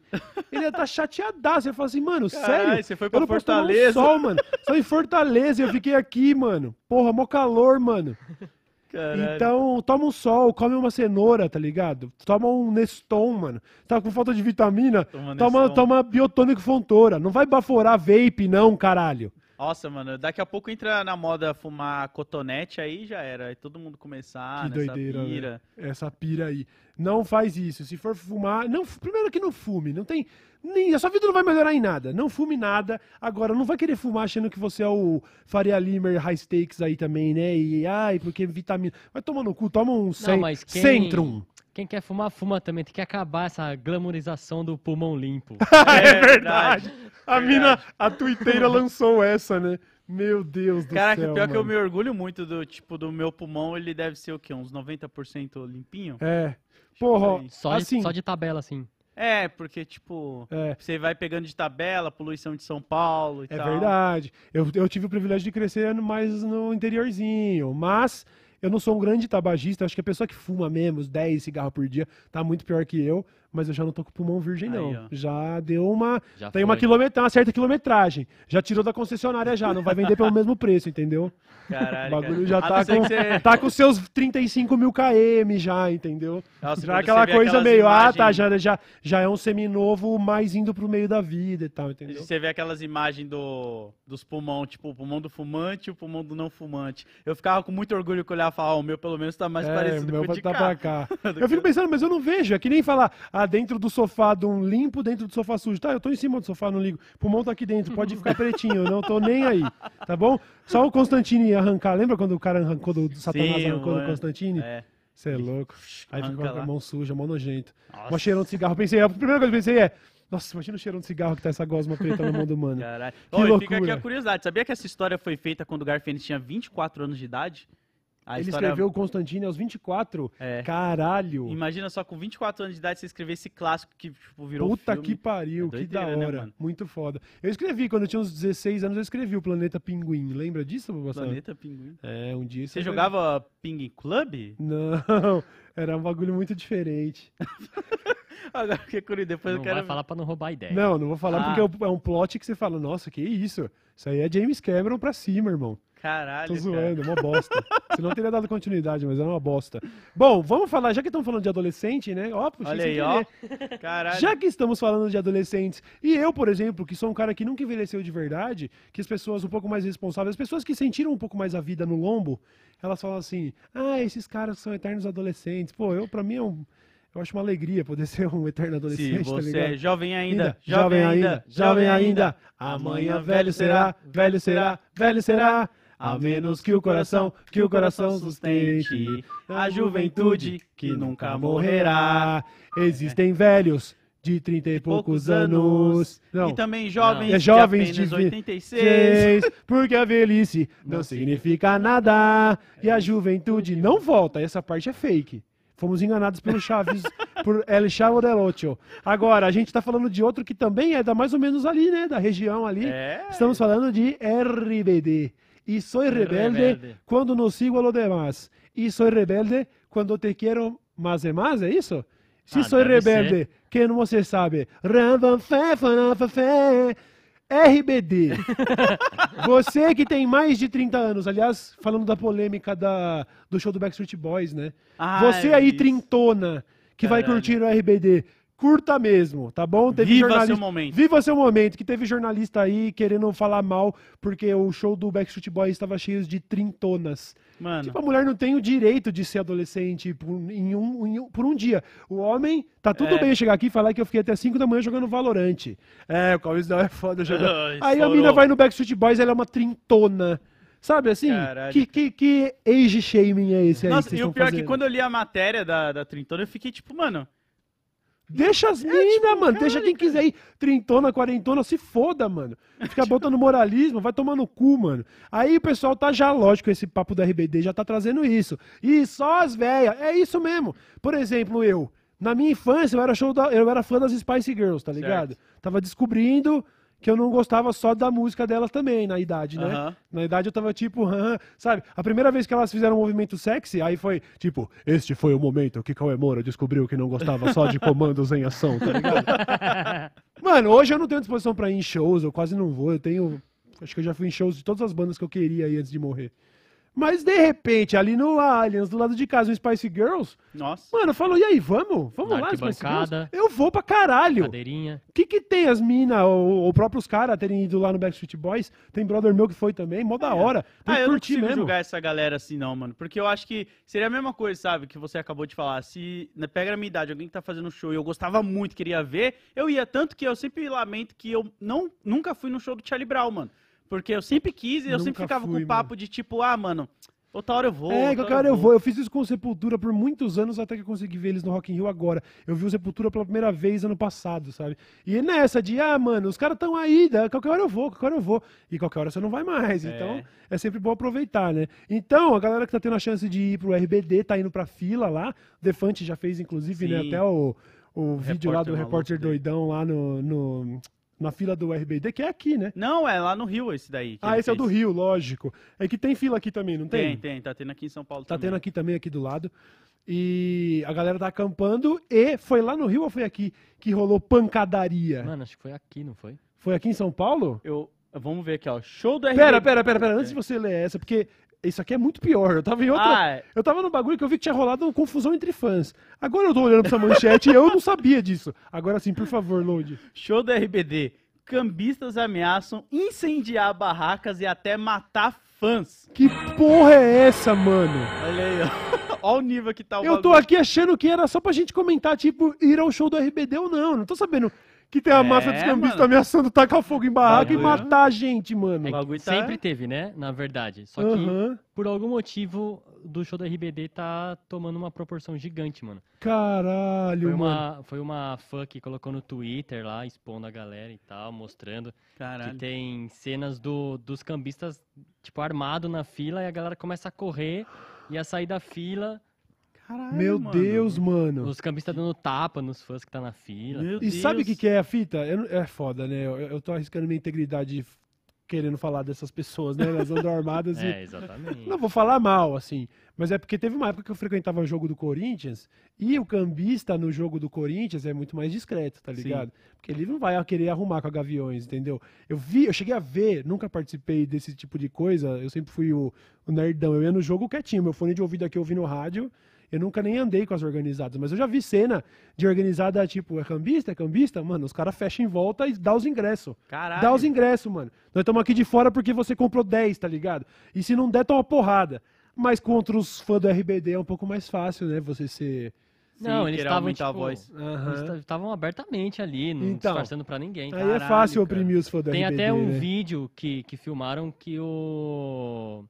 ele ia estar chateadaço. Ele fala assim, mano, Caralho, sério? você foi Eu pra não posso tomar um Fortaleza. sol, mano. Só em Fortaleza, e eu fiquei aqui, mano. Porra, mó calor, mano. Caralho. Então, toma um sol, come uma cenoura, tá ligado? Toma um Neston, mano. Tá com falta de vitamina? Toma Toma, toma biotônico Fontoura. Não vai baforar vape, não, caralho. Nossa, mano, daqui a pouco entra na moda fumar cotonete, aí já era. Aí todo mundo começar que nessa doideira, pira. né? Essa pira aí. Não faz isso. Se for fumar, não, primeiro que não fume. Não tem. Nem, a sua vida não vai melhorar em nada. Não fume nada. Agora, não vai querer fumar achando que você é o Faria Limer High Stakes aí também, né? E ai, porque vitamina. Vai tomar no cu, toma um cen- quem- Centrum. Quem quer fumar, fuma também. Tem que acabar essa glamorização do pulmão limpo. é verdade. A mina, a tuiteira lançou essa, né? Meu Deus do Caraca, céu. pior que eu mano. me orgulho muito do tipo do meu pulmão, ele deve ser o quê? Uns 90% limpinho? É. Porra, Isso Só, de- assim. só de tabela, assim. É, porque tipo, É. você vai pegando de tabela, poluição de São Paulo e É tal. verdade. Eu, eu tive o privilégio de crescer mais no interiorzinho, mas eu não sou um grande tabagista. Acho que a pessoa que fuma mesmo, os 10 cigarros por dia, tá muito pior que eu. Mas eu já não tô com o pulmão virgem, Aí, não. ó. Já deu uma. Já tem uma, quilometra, uma certa quilometragem. Já tirou da concessionária já. Não vai vender pelo mesmo preço, entendeu? Caralho, O bagulho cara. já A tá com, você- tá com seus 35 mil km já, entendeu? Nossa, já aquela coisa meio, ah, tá, imagens- já, já, já é um seminovo mais indo pro meio da vida e tal, entendeu? Você vê aquelas imagens do, dos pulmão, tipo, o pulmão do fumante e o pulmão do não fumante. Eu ficava com muito orgulho que olhar e falar, ah, o meu pelo menos tá mais É, parecido o meu com o de tá cá. pra cá. Eu fico pensando, mas eu não vejo. É que nem falar, ah, dentro do sofá de um limpo, dentro do sofá sujo. Tá, eu tô em cima do sofá, não ligo. O pulmão tá aqui dentro, pode ficar pretinho, eu não tô nem aí. Tá bom? Só o Constantine arrancar. Lembra quando o cara arrancou do, do Satanás Sim, arrancou do mano. Constantine? É. Você é louco. Aí ficou com a mão suja, mão nojento. Mó cheirão de cigarro. Pensei, a primeira coisa que eu pensei é, nossa, imagina o cheirão de cigarro que tá essa gosma preta na mão do mano. Caralho. Que Ó, e fica aqui loucura. a curiosidade. Sabia que essa história foi feita quando o Garfield tinha 24 anos de idade? A Ele história- escreveu o Constantine aos 24. É. Caralho. Imagina só com 24 anos de idade você escrever esse clássico que tipo, virou Puta filme. que pariu, É que da né, hora. mano? Muito foda. Eu escrevi, quando eu tinha uns 16 anos, eu escrevi o Planeta Pinguim. Lembra disso, Babassano? Planeta Pinguim. É, um dia... Você é- jogava Ping Club? Não, era um bagulho muito diferente. Agora que curioso, depois Não eu quero. vai falar pra não roubar ideia. Não, não vou falar Ah. porque é um plot que você fala, nossa, que isso? Isso aí é James Cameron pra cima, irmão. Caralho. Tô cara. zoando, é uma bosta. Senão teria dado continuidade, mas é uma bosta. Bom, vamos falar, já que estamos falando de adolescente, né? Ó, puxei Olha aí, ó. Caralho. Já que estamos falando de adolescentes, e eu, por exemplo, que sou um cara que nunca envelheceu de verdade, que as pessoas um pouco mais responsáveis, as pessoas que sentiram um pouco mais a vida no lombo, elas falam assim: ah, esses caras são eternos adolescentes. Pô, eu, pra mim, é um. Eu acho uma alegria poder ser um eterno Se adolescente, tá você ligado? é jovem ainda, Ainda, jovem ainda, jovem ainda. Amanhã velho será, velho será, velho será. A menos que o coração, que o coração sustente a juventude que nunca morrerá. Existem velhos de trinta e poucos anos. Não, E também jovens, É jovens de de apenas vi- 86. seis, porque a velhice não significa nada e a juventude não volta. Essa parte é fake. Fomos enganados pelo Chaves, por El Chavo del Ocho. Agora, a gente tá falando de outro que também é da mais ou menos ali, né? Da região ali. É. Estamos falando de RBD. E sou rebelde Rebelde. quando não sigo a lo demás. E sou rebelde quando te quero mais e mais, é isso? Se Ah, deve rebelde, que não você sabe. RBD. você que tem mais de 30 anos, aliás, falando da polêmica da, do show do Backstreet Boys, né? Ah, você eu aí, isso. trintona, que vai Caralho. curtir o RBD, curta mesmo, tá bom? Viva seu momento. Viva seu momento, que teve jornalista aí querendo falar mal, porque o show do Backstreet Boys estava cheio de trintonas. Mano, Tipo, a mulher não tem o direito de ser adolescente por, em um, em um- por um dia. O homem, tá tudo É. bem chegar aqui e falar que eu fiquei até 5 da manhã jogando Valorante. É, o Cauê é foda. Ai, Aí a mina vai no Backstreet Boys, ela é uma trintona. Sabe assim? Caralho. Que, que, que age shaming é esse aí Nossa, e o pior é fazendo? que quando eu li a matéria da, da Trintona, eu fiquei tipo, mano, Deixa as minas, tipo, mano. Deixa quem quiser ir. Trintona, quarentona, se foda, mano. Fica botando moralismo, vai tomar no cu, mano. Aí o pessoal tá já, lógico, esse papo do RBD já tá trazendo isso. E só as velhas. É isso mesmo. Por exemplo, eu. Na minha infância, eu era, show da- eu era fã das Spice Girls, tá ligado? Tava descobrindo que eu não gostava só da música delas também, na idade, né? Na idade eu tava tipo, hã, sabe? A primeira vez que elas fizeram um movimento sexy, aí foi tipo, este foi o momento que Cauê Moura descobriu que não gostava só de comandos em ação, tá ligado? Mano, hoje eu não tenho disposição pra ir em shows, eu quase não vou, eu tenho. Acho que eu já fui em shows de todas as bandas que eu queria aí antes de morrer. Mas de repente, ali no Aliens, do lado de casa, o Spice Girls, nossa. mano, eu falo, e aí, vamos? Vamos Na lá, Spice Girls? Eu vou pra caralho. Cadeirinha. O que que tem as minas, ou, ou próprios caras terem ido lá no Backstreet Boys? Tem brother meu que foi também, mó da hora. Tem Ah, que eu não consigo mesmo. julgar essa galera assim, não, mano. Porque eu acho que seria a mesma coisa, sabe? Que você acabou de falar. Se né, pega na minha idade, alguém que tá fazendo show e eu gostava muito, queria ver, eu ia. Tanto que eu sempre lamento que eu não, nunca fui no show do Charlie Brown, mano. Porque eu sempre quis e eu Nunca sempre ficava fui, com o papo de tipo, ah, mano, outra hora eu vou. É, qualquer hora eu vou. Eu fiz isso com o Sepultura por muitos anos até que eu consegui ver eles no Rock in Rio agora. Eu vi o Sepultura pela primeira vez ano passado, sabe? E nessa de, ah, mano, os caras estão aí, né? qualquer hora eu vou, qualquer hora eu vou. E qualquer hora você não vai mais. É. Então, é sempre bom aproveitar, né? Então, a galera que tá tendo a chance de ir pro RBD, tá indo pra fila lá. O Defante já fez, inclusive, né? Sim. Até o, o vídeo lá do repórter dele. doidão lá no, no- na fila do RBD, que é aqui, né? Não, é lá no Rio esse daí. que Ah, esse é o do fez. Rio, lógico. É que tem fila aqui também, não Tem, tem, tá tendo aqui em São Paulo Tá também. tendo aqui também, aqui do lado. E a galera tá acampando. E foi lá no Rio ou foi aqui que rolou pancadaria? Mano, acho que foi aqui, não foi? Foi aqui em São Paulo? Eu, vamos ver aqui, ó. Show do RBD. Pera, pera, pera, pera. Antes de você ler essa, porque isso aqui é muito pior. Eu tava em outra. Ah, é. Eu tava no bagulho que eu vi que tinha rolado uma confusão entre fãs. Agora eu tô olhando pra essa manchete e eu não sabia disso. Agora sim, por favor, load. Show do RBD. Cambistas ameaçam incendiar barracas e até matar fãs. Que porra é essa, mano? Olha aí, ó. Olha o nível que tá o Eu tô bagulho. aqui achando que era só pra gente comentar, tipo, ir ao show do RBD ou não. Não tô sabendo que tem a É, máfia dos cambistas mano. ameaçando tacar fogo em barraca e matar a gente, mano. É que bagulho tá- Sempre teve, né? Na verdade. Só que, Aham. por algum motivo, do show da RBD tá tomando uma proporção gigante, mano. Caralho, Foi mano. uma, foi uma fã que colocou no Twitter lá, expondo a galera e tal, mostrando que Caralho. tem cenas do, dos cambistas, tipo, armado na fila e a galera começa a correr e a sair da fila. Caralho, Meu mano. Deus, mano. Os cambistas dando tapa nos fãs que tá na fila. Meu E sabe o que, Deus. que é a fita? Eu é foda, né? Eu, eu tô arriscando minha integridade querendo falar dessas pessoas, né? Elas andam armadas e. É, exatamente. Não vou falar mal, assim. Mas é porque teve uma época que eu frequentava o jogo do Corinthians e o cambista no jogo do Corinthians é muito mais discreto, tá Sim. ligado? Porque ele não vai querer arrumar com a Gaviões, entendeu? Eu vi, eu cheguei a ver, nunca participei desse tipo de coisa, eu sempre fui o, o nerdão. Eu ia no jogo quietinho, meu fone de ouvido aqui eu ouvi no rádio. Eu nunca nem andei com as organizadas, mas eu já vi cena de organizada, tipo, é cambista, é cambista? Mano, os caras fecham em volta e dá os ingressos. Caralho. Dá os ingressos, mano. Nós estamos aqui de fora porque você comprou 10, tá ligado? E se não der, toma porrada. Mas contra os fãs do RBD é um pouco mais fácil, né? Você ser. Não, Sim, eles estavam, aumentar a tipo, voz. Estavam abertamente ali, não Então. disfarçando pra ninguém. Aí Caralho, é fácil cara. oprimir os fãs do Tem RBD. até um né? vídeo que, que filmaram que o.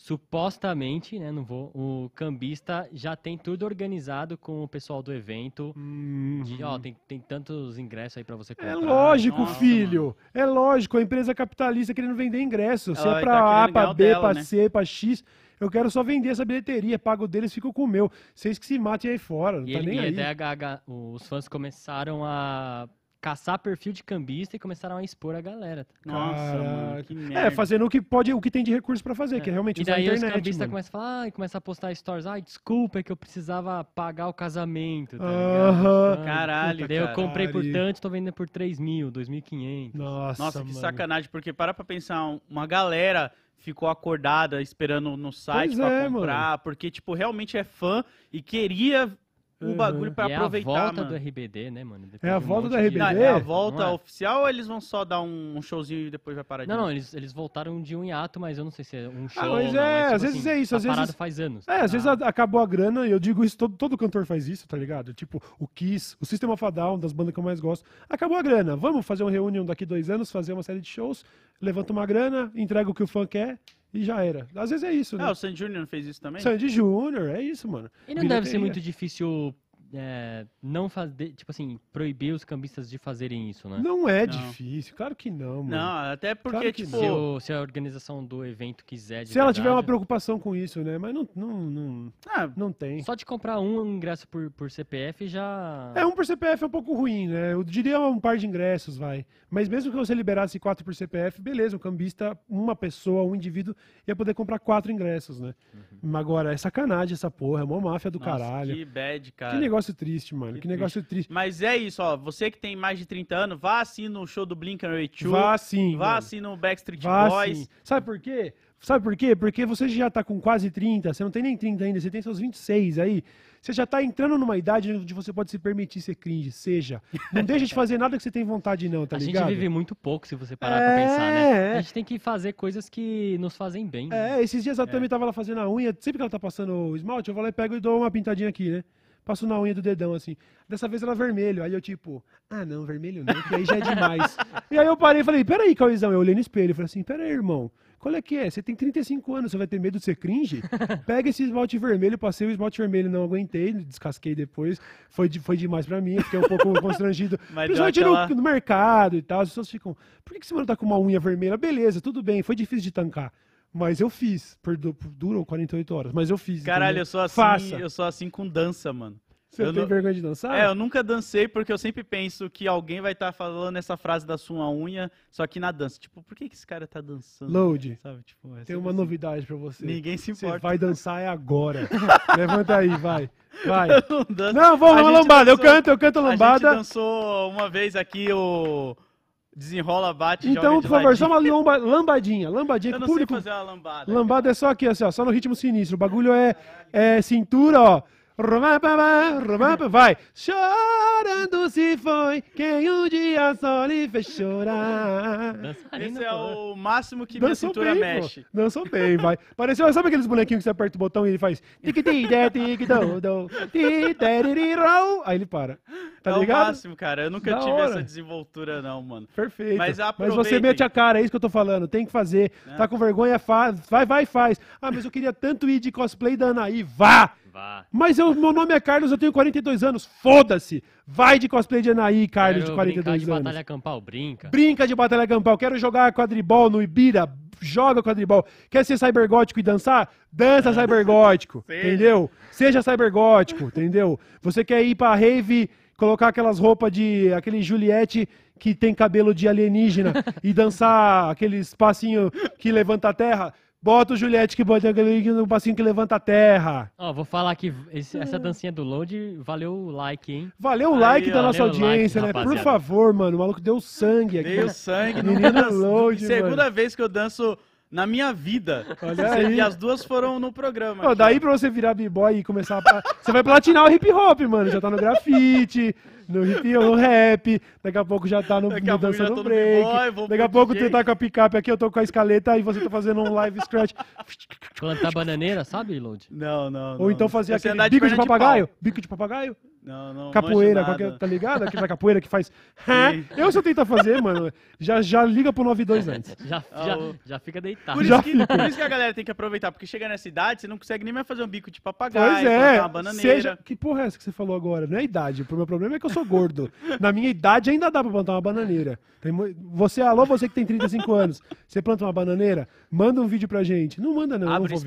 Supostamente, né? Não vou. O cambista já tem tudo organizado com o pessoal do evento. Uhum. De, ó, tem, tem tantos ingressos aí pra você comprar. É lógico, Nossa, filho. É lógico. A empresa capitalista querendo vender ingresso. Se Ela é vai pra tá A, o B, dela, pra né? C, pra X. Eu quero só vender essa bilheteria. Pago deles, fico com o meu. Vocês que se matem aí fora. Não E, tá ele, nem e aí. até a- a- os fãs começaram a caçar perfil de cambista e começaram a expor a galera. Nossa, mano, que É, merda. fazendo o que pode, o que tem de recurso pra fazer, que é realmente E usar a daí os internet, cambistas mano. começam a falar, ah, e começam a postar stories, ai, desculpa, é que eu precisava pagar o casamento, tá ligado? Ai, Caralho, Daí eu comprei por tanto, tô vendendo por 3 mil, 2.500. Nossa, Nossa, que mano. sacanagem, porque para pra pensar, um- uma galera ficou acordada esperando no site Pois pra é, comprar, porque, tipo, realmente é fã e queria o Uhum. bagulho pra e aproveitar, é a volta mano. do RBD, né, mano? Depois É a de um volta monte do de- RBD? Não, é a volta Não é? oficial ou eles vão só dar um, um showzinho e depois vai parar de Não, não, eles, eles voltaram de um hiato, mas eu não sei se é um show Ah, ou mas não. é, tipo às vezes é isso, tá às vezes- parado faz anos. É, às vezes Ah. a- acabou a grana, e eu digo isso, todo, todo cantor faz isso, tá ligado? Tipo, o Kiss, o System of a Down, das bandas que eu mais gosto. Acabou a grana, vamos fazer uma reunião daqui dois anos, fazer uma série de shows, levanta uma grana, entrega o que o fã quer e já era. Às vezes é isso, né? Ah, o Sandy Júnior fez isso também? Sandy Júnior, é isso, mano. E não deve ser Bilheteria. muito difícil é, não fazer, tipo assim, proibir os cambistas de fazerem isso, né? Não é Não. difícil, claro que não, mano. Não, até porque, Claro tipo... Se, o- se a organização do evento quiser de Se ela tiver uma verdade, preocupação com isso, né? Mas não, não, não, ah, não tem. Só de comprar um ingresso por, por CPF já... É, um por CPF é um pouco ruim, né? Eu diria um par de ingressos, vai. Mas mesmo que você liberasse quatro por CPF, beleza, o cambista, uma pessoa, um indivíduo, ia poder comprar quatro ingressos, né? Agora, é sacanagem essa porra, é uma máfia do Uhum. nossa, caralho. que bad, cara. Que negócio triste, mano. Que, Que negócio triste. Mas é isso, ó. Você que tem mais de 30 anos, vá assim no show do Blink-182. Vá sim. Vá mano. assim no Backstreet Vá Boys. sim. Sabe por quê? Sabe por quê? Porque você já tá com quase 30, você não tem nem 30 ainda, você tem seus 26 aí. Você já tá entrando numa idade onde você pode se permitir ser cringe, seja. Não deixa de fazer nada que você tem vontade não, tá a ligado? gente vive muito pouco, se você parar É, pra pensar, né? é. A gente tem que fazer coisas que nos fazem bem. né? É, esses dias a Tami tava lá fazendo a unha, sempre que ela tá passando o esmalte, eu vou lá e pego e dou uma pintadinha aqui, né? Passo na unha do dedão, assim. Dessa vez ela vermelho. Aí eu, tipo, ah, não, vermelho não, que aí já é demais. e aí eu parei e falei, peraí, Cauizão. Eu olhei no espelho e falei assim, peraí, irmão. Qual é que é? Você tem 35 anos, você vai ter medo de ser cringe? Pega esse esmalte vermelho, passei o esmalte vermelho, não aguentei, descasquei depois. Foi, de- foi demais pra mim, fiquei um pouco constrangido. Mas Principalmente no- aquela- no, mercado e tal, as pessoas ficam, por que, que esse mano tá com uma unha vermelha? Beleza, tudo bem, foi difícil de tancar. Mas eu fiz, por, du- por- durou 48 horas, mas eu fiz. Caralho, entendeu? eu sou assim, Faça. eu sou assim com dança, mano. Você eu tem não- vergonha de dançar? É, eu nunca dancei porque eu sempre penso que alguém vai estar falando essa frase da sua unha, só que na dança. Tipo, por que, que esse cara tá dançando? Load, Sabe? Tipo, é tem uma assim. novidade pra você. Ninguém se Você importa. vai dançar é agora. Levanta aí, vai. Vai. Eu não danço. Não, vamos, A uma lambada. Eu dançou- canto, eu canto a A gente lambada. dançou uma vez aqui o desenrola, bate, Então, por favor, só uma lomba- lambadinha. Lambadinha Eu não o sei público. fazer uma lambada. Lambada é só aqui, assim, ó, só no ritmo sinistro. O bagulho é, é cintura, ó. Vai. Chorando se foi quem um dia só lhe fez chorar. Esse é o máximo que minha Dançou cintura bem, mexe. pô. Dançou bem, vai. Pareceu, sabe aqueles bonequinhos que você aperta o botão e ele faz tic tic tic. Aí ele para. Tá é ligado? o máximo, cara. Eu nunca Da tive hora. essa desenvoltura, não, mano. Perfeito. Mas você aproveitem. mete a cara, é isso que eu tô falando. Tem que fazer. É. Tá com vergonha, faz. Vai, vai, faz. Ah, mas eu queria tanto ir de cosplay da Anaí. Vá! Mas eu, meu nome é Carlos, eu tenho 42 anos. Foda-se! Vai de cosplay de Anaí, Carlos, Quero de 42 brincar de anos. batalha campal, brinca. Brinca de batalha campal. Quero jogar quadribol no Ibira. Joga quadribol. Quer ser cybergótico e dançar? Dança cybergótico. Entendeu? Seja cybergótico, entendeu? Você quer ir pra rave, colocar aquelas roupas de. aquele Juliette que tem cabelo de alienígena e dançar aqueles passinho que levanta a terra? Bota o Juliette que bota aquele passinho que levanta a terra. Ó, vou falar que esse- essa dancinha do load valeu o like, hein? Valeu o Aí, like ó. da nossa Valeu o like, audiência, né? Por rapaziada. favor, mano. O maluco deu sangue aqui. Dei sangue no Menino load, Segunda vez que eu danço na minha vida. Olha aí. E as duas foram no programa. Aqui, daí pra você virar b-boy e começar a... Você vai platinar o hip hop, mano. Já tá no grafite, no hip no rap. Daqui a pouco já tá no, no pouco já dança tô no no b-boy, break. Daqui a pouco DJ. você tá com a picape aqui, eu tô com a escaleta e você tá fazendo um live scratch. Plantar bananeira, sabe, load? Não, não, Ou não. então fazer sei aquele bico de, perna papagaio. pau. bico de papagaio. Não, não. Capoeira, manjo qualquer, nada. tá ligado? Aquela capoeira que faz. Eu se eu tentar fazer, mano, já, já liga pro 92 antes. Já, Ah, já, o- já fica deitado. Por Já isso, que, por isso que a galera tem que aproveitar, porque chega nessa idade, você não consegue nem mais fazer um bico de papagaio, Pois plantar é, uma bananeira. seja... Que porra é essa que você falou agora? Não é a idade, o meu problema é que eu sou gordo. Na minha idade ainda dá pra plantar uma bananeira. Tem Você, alô, você que tem 35 anos, você planta uma bananeira? Manda um vídeo pra gente. Não manda não, eu não Abre vou ver,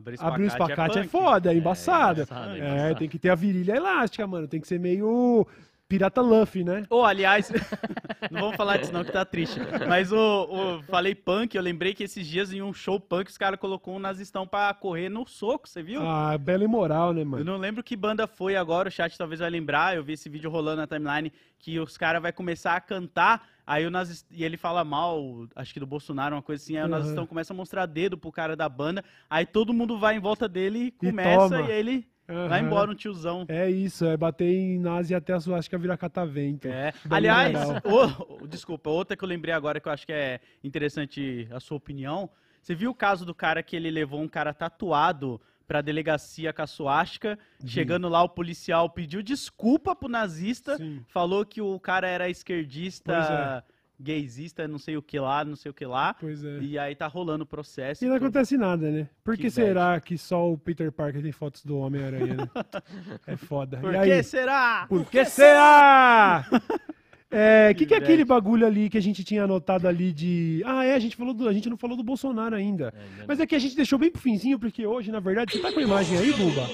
zoando. espacate. Abrir Abrir o espacate é, punk. foda, é embaçado. embaçado, é É, embaçado. tem que ter a virilha elástica, mano. Tem que ser meio Pirata Luffy, né? Ô, aliás, não vamos falar disso não, que tá triste. Mas o, o- falei punk, eu lembrei que esses dias em um show punk os caras colocou um nazistão pra correr no soco, você viu? Ah, bela e moral, né, Eu mano? não lembro que banda foi agora, o chat talvez vai lembrar. Eu vi esse vídeo rolando na timeline que os caras vai começar a cantar, aí o nazist... e ele fala mal, acho que do Bolsonaro, uma coisa assim, aí o Uhum. nazistão começa a mostrar dedo pro cara da banda, aí todo mundo vai em volta dele e começa toma. e, ele vai Aham. embora um tiozão. É isso, é bater em nazi até a suástica virar catavento. É. Bem Aliás, ô, desculpa, outra que eu lembrei agora que eu acho que é interessante a sua opinião. Você viu o caso do cara que ele levou um cara tatuado pra delegacia com a suástica? Chegando lá, o policial pediu desculpa pro nazista, Sim. falou que o cara era esquerdista, gaysista, não sei o que lá, não sei o que lá. Pois é. E aí tá rolando o processo. E não acontece nada, né? Por que, Que será que só o Peter Parker tem fotos do Homem-Aranha, né? É foda. Por e que aí? será? Por que será? É, que que é Que aquele bagulho ali que a gente tinha anotado ali de. Ah, é, a gente falou do, a gente não falou do Bolsonaro ainda. É, ainda Mas é que a gente deixou bem pro finzinho, porque hoje, na verdade, você tá com a imagem aí, Buba?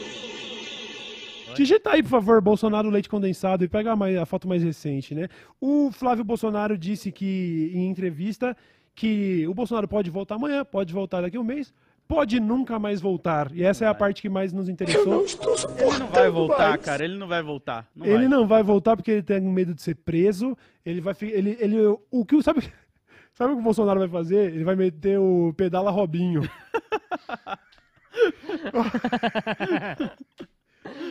Digita aí, por favor, Bolsonaro leite condensado e pega a, a foto mais recente, né? O Flávio Bolsonaro disse que, em entrevista, que o Bolsonaro pode voltar amanhã, pode voltar daqui a um mês, pode nunca mais voltar. E essa é a parte que mais nos interessou. Ele não vai voltar, cara. Ele não vai voltar. Não ele vai. não vai voltar porque ele tem medo de ser preso. Ele vai ele ele o que o- sabe sabe o que o Bolsonaro vai fazer? Ele vai meter o pedala Robinho.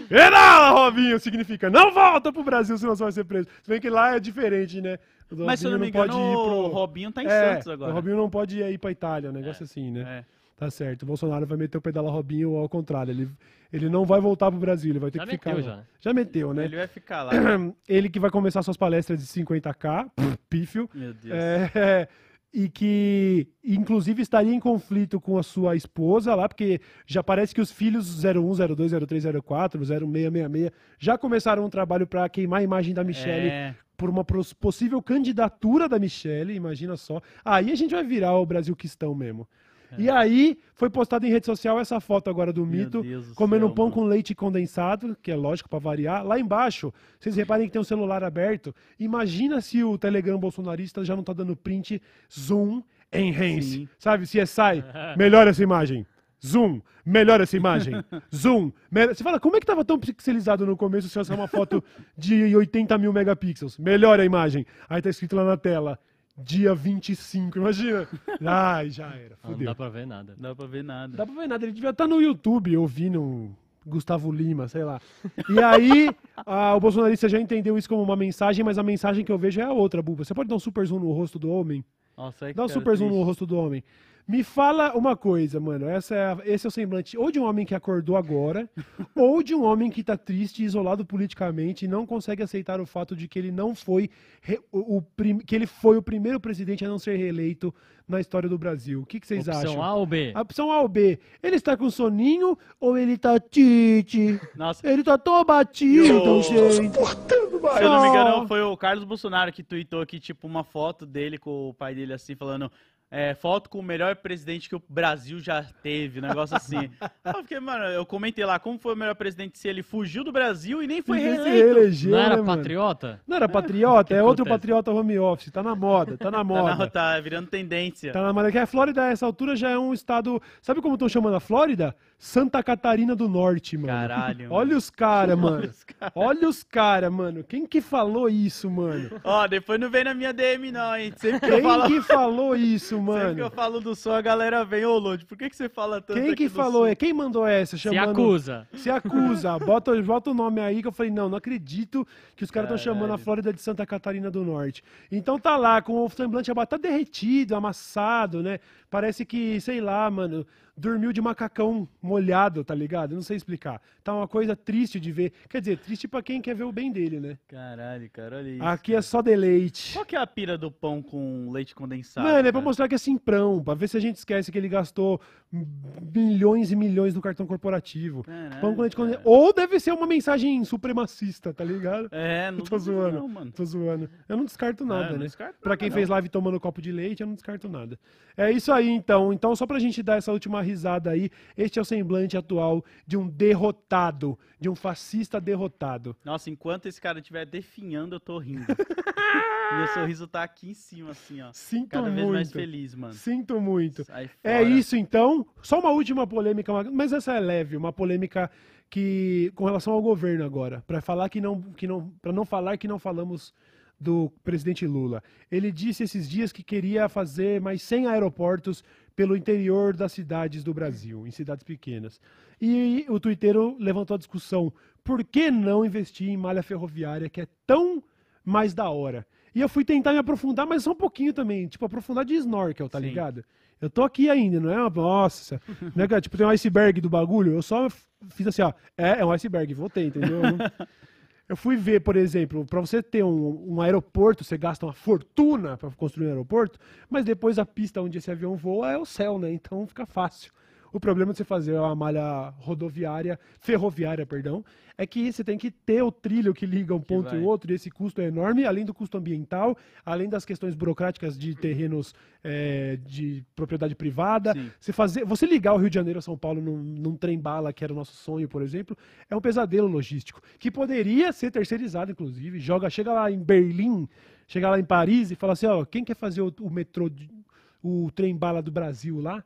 Pedala Robinho significa não volta pro Brasil senão você vai ser preso. Se bem que lá é diferente, né? O Mas se eu não me engano, pode ir o pro Robinho tá em É, Santos agora. O Robinho não pode ir pra Itália, um negócio assim, né? É. Tá certo. O Bolsonaro vai meter o pedala Robinho ao contrário. Ele, ele não vai voltar pro Brasil, ele vai ter Já que ficar. meteu, lá. já. Já meteu, né? Ele vai ficar lá. Ele que vai começar suas palestras de 50k, pff, pífio, Meu Deus. é, e que inclusive estaria em conflito com a sua esposa lá, porque já parece que os filhos 01, 02, 03, 04, 0666 já começaram um trabalho para queimar a imagem da Michelle É. por uma possível candidatura da Michelle, imagina só. Aí a gente vai virar o Brasil Quistão mesmo. E aí foi postada em rede social essa foto agora do É. Meu mito, do comendo céu, pão mano. com leite condensado, que é lógico pra variar. Lá embaixo, vocês reparem que tem um celular aberto. Imagina se o Telegram bolsonarista já não tá dando print, zoom, enhance. Sim. Sabe, CSI, melhora essa imagem. Zoom, melhora essa imagem. Zoom, melhora... Você fala, como é que tava tão pixelizado no começo se fosse uma foto de 80 mil megapixels? Melhora a imagem. Aí tá escrito lá na tela, dia 25, imagina. Ai, já era, Não fudeu. dá pra ver nada. Não dá pra ver nada. Dá pra ver nada, ele devia estar no YouTube ouvindo Gustavo Lima, sei lá. E aí, ah, o bolsonarista já entendeu isso como uma mensagem, mas a mensagem que eu vejo é a outra, Buba. Você pode dar um super zoom no rosto do homem? Nossa, que Dá um cara super zoom no rosto do homem. Me fala uma coisa, mano. Essa é a- esse é o semblante ou de um homem que acordou agora, ou de um homem que tá triste e isolado politicamente e não consegue aceitar o fato de que ele não foi re- o, o prim- que ele foi o primeiro presidente a não ser reeleito na história do Brasil. O que, que vocês Opção acham? A ou B? A opção A ou B. Ele está com soninho ou ele tá tite? Nossa, Ele tá tão abatido, Yo. gente. se eu não me engano, foi o Carlos Bolsonaro que tweetou aqui, tipo, uma foto dele com o pai dele assim, falando. É, foto com o melhor presidente que o Brasil já teve, um negócio assim. eu fiquei, mano, eu comentei lá como foi o melhor presidente se ele fugiu do Brasil e nem foi reeleito. reelegeu, Não era né, mano? patriota? Não era patriota, é outro acontece? patriota home office. Tá na moda, tá na Tá, moda. na- tá virando tendência. Tá na moda. Que a Flórida, a essa altura, já é um estado. Sabe como estão chamando a Flórida? Santa Catarina do Norte, mano. Caralho. mano. Olha os caras, mano. os cara. Olha os caras, mano. Quem que falou isso, mano? Ó, depois não vem na minha DM, não, hein? Sempre que eu Quem falo. que falou isso, Sempre que eu mano? falo do som, a galera vem, ô Lodi, por que, que você fala tanto Quem aqui que do falou? Sul?" É quem mandou essa? Se Chamando... acusa. Se acusa. Bota, bota o nome aí que eu falei, não, não acredito que os caras estão chamando a. Flórida de Santa Catarina do Norte. Então tá lá, com o semblante abatado, tá derretido, amassado, né? Parece que, sei lá, mano, dormiu de macacão molhado, tá ligado? Não sei explicar. Tá uma coisa triste de ver. Quer dizer, triste pra quem quer ver o bem dele, né? Caralho, cara, olha isso. Aqui é só deleite. Qual que é a pira do pão com leite condensado? Mano, é pra cara? mostrar que é simprão, pra ver se a gente esquece que ele gastou milhões e milhões no cartão corporativo. Caralho, Pão com leite cara. condensado. Ou deve ser uma mensagem supremacista, tá ligado? É, não tô duvido zoando. não, mano. Tô zoando. Eu não descarto nada, É, não né? descarto Pra nada, quem não. fez live tomando copo de leite, eu não descarto nada. É isso aí, então. Então, só pra gente dar essa última risada aí, este é o semblante atual de um derrotado, de um fascista derrotado. Nossa, enquanto esse cara estiver definhando, eu tô rindo. Meu sorriso tá aqui em cima, assim, ó. Sinto Cada vez mais muito. feliz, mano. Sinto muito. É isso então. Só uma última polêmica, mas essa é leve, uma polêmica que com relação ao governo agora, para falar que não, que não, para não falar que não falamos do presidente Lula. Ele disse esses dias que queria fazer mais 100 aeroportos pelo interior das cidades do Brasil, em cidades pequenas. E o twitteiro levantou a discussão: por que não investir em malha ferroviária que é tão mais da hora? E eu fui tentar me aprofundar, mas só um pouquinho também, tipo aprofundar de snorkel, tá Sim. ligado? Eu tô aqui ainda, não é? uma- Nossa, é que, tipo, tem um iceberg do bagulho. Eu só fiz assim, ó. É, é um iceberg, voltei, entendeu? Eu fui ver, por exemplo, para você ter um, um aeroporto, você gasta uma fortuna para construir um aeroporto, mas depois a pista onde esse avião voa é o céu, né? Então fica fácil. O problema de você fazer uma malha rodoviária, ferroviária, perdão, é que você tem que ter o trilho que liga um ponto e vai. o outro, e esse custo é enorme, além do custo ambiental, além das questões burocráticas de terrenos é, de propriedade privada. Sim. Você, fazer, você ligar o Rio de Janeiro a São Paulo num, num trem-bala, que era o nosso sonho, por exemplo, é um pesadelo logístico, que poderia ser terceirizado, inclusive. Joga, chega lá em Berlim, chega lá em Paris e fala assim, ó, quem quer fazer o, o metrô, o trem-bala do Brasil lá?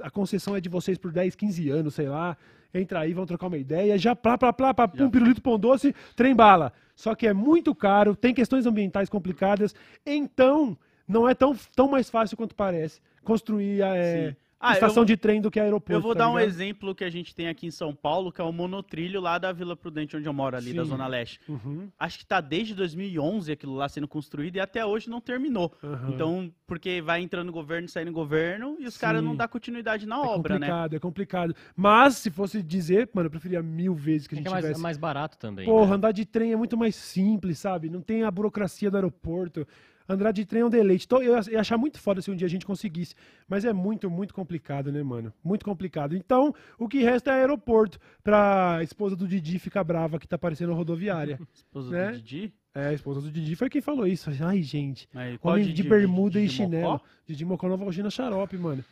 A concessão é de vocês por 10, 15 anos, sei lá. Entra aí, vão trocar uma ideia. Já plá, plá, plá, plá, pum, pirulito, pão doce, trem bala. Só que é muito caro, tem questões ambientais complicadas. Então, não é tão, tão mais fácil quanto parece construir a é. Ah, estação eu- de trem do que aeroporto. Eu vou tá dar um ligado? exemplo que a gente tem aqui em São Paulo, que é o monotrilho lá da Vila Prudente, onde eu moro, ali da Sim. Zona Leste. Uhum, Acho que tá desde 2011 aquilo lá sendo construído e até hoje não terminou. aham. Então, porque vai entrando governo, saindo governo e os caras não dão continuidade na é obra, né? complicado, é complicado. Mas, se fosse dizer, mano, eu preferia mil vezes que a É gente que é mais, tivesse... mais barato também. Porra, né? andar de trem é muito mais simples, sabe? Não tem a burocracia do aeroporto. Andar de trem é um deleite. Então, eu ia achar muito foda se um dia a gente conseguisse. Mas é muito, muito complicado, né, mano? Muito complicado. Então, o que resta é aeroporto pra esposa do Didi ficar brava que tá parecendo rodoviária. Esposa né? do Didi. É, a esposa do Didi foi quem falou isso. Ai, gente. Mas Homem Didi? de bermuda Didi e Mocó? chinelo. Didi Mocó Nova Algina Xarope, mano.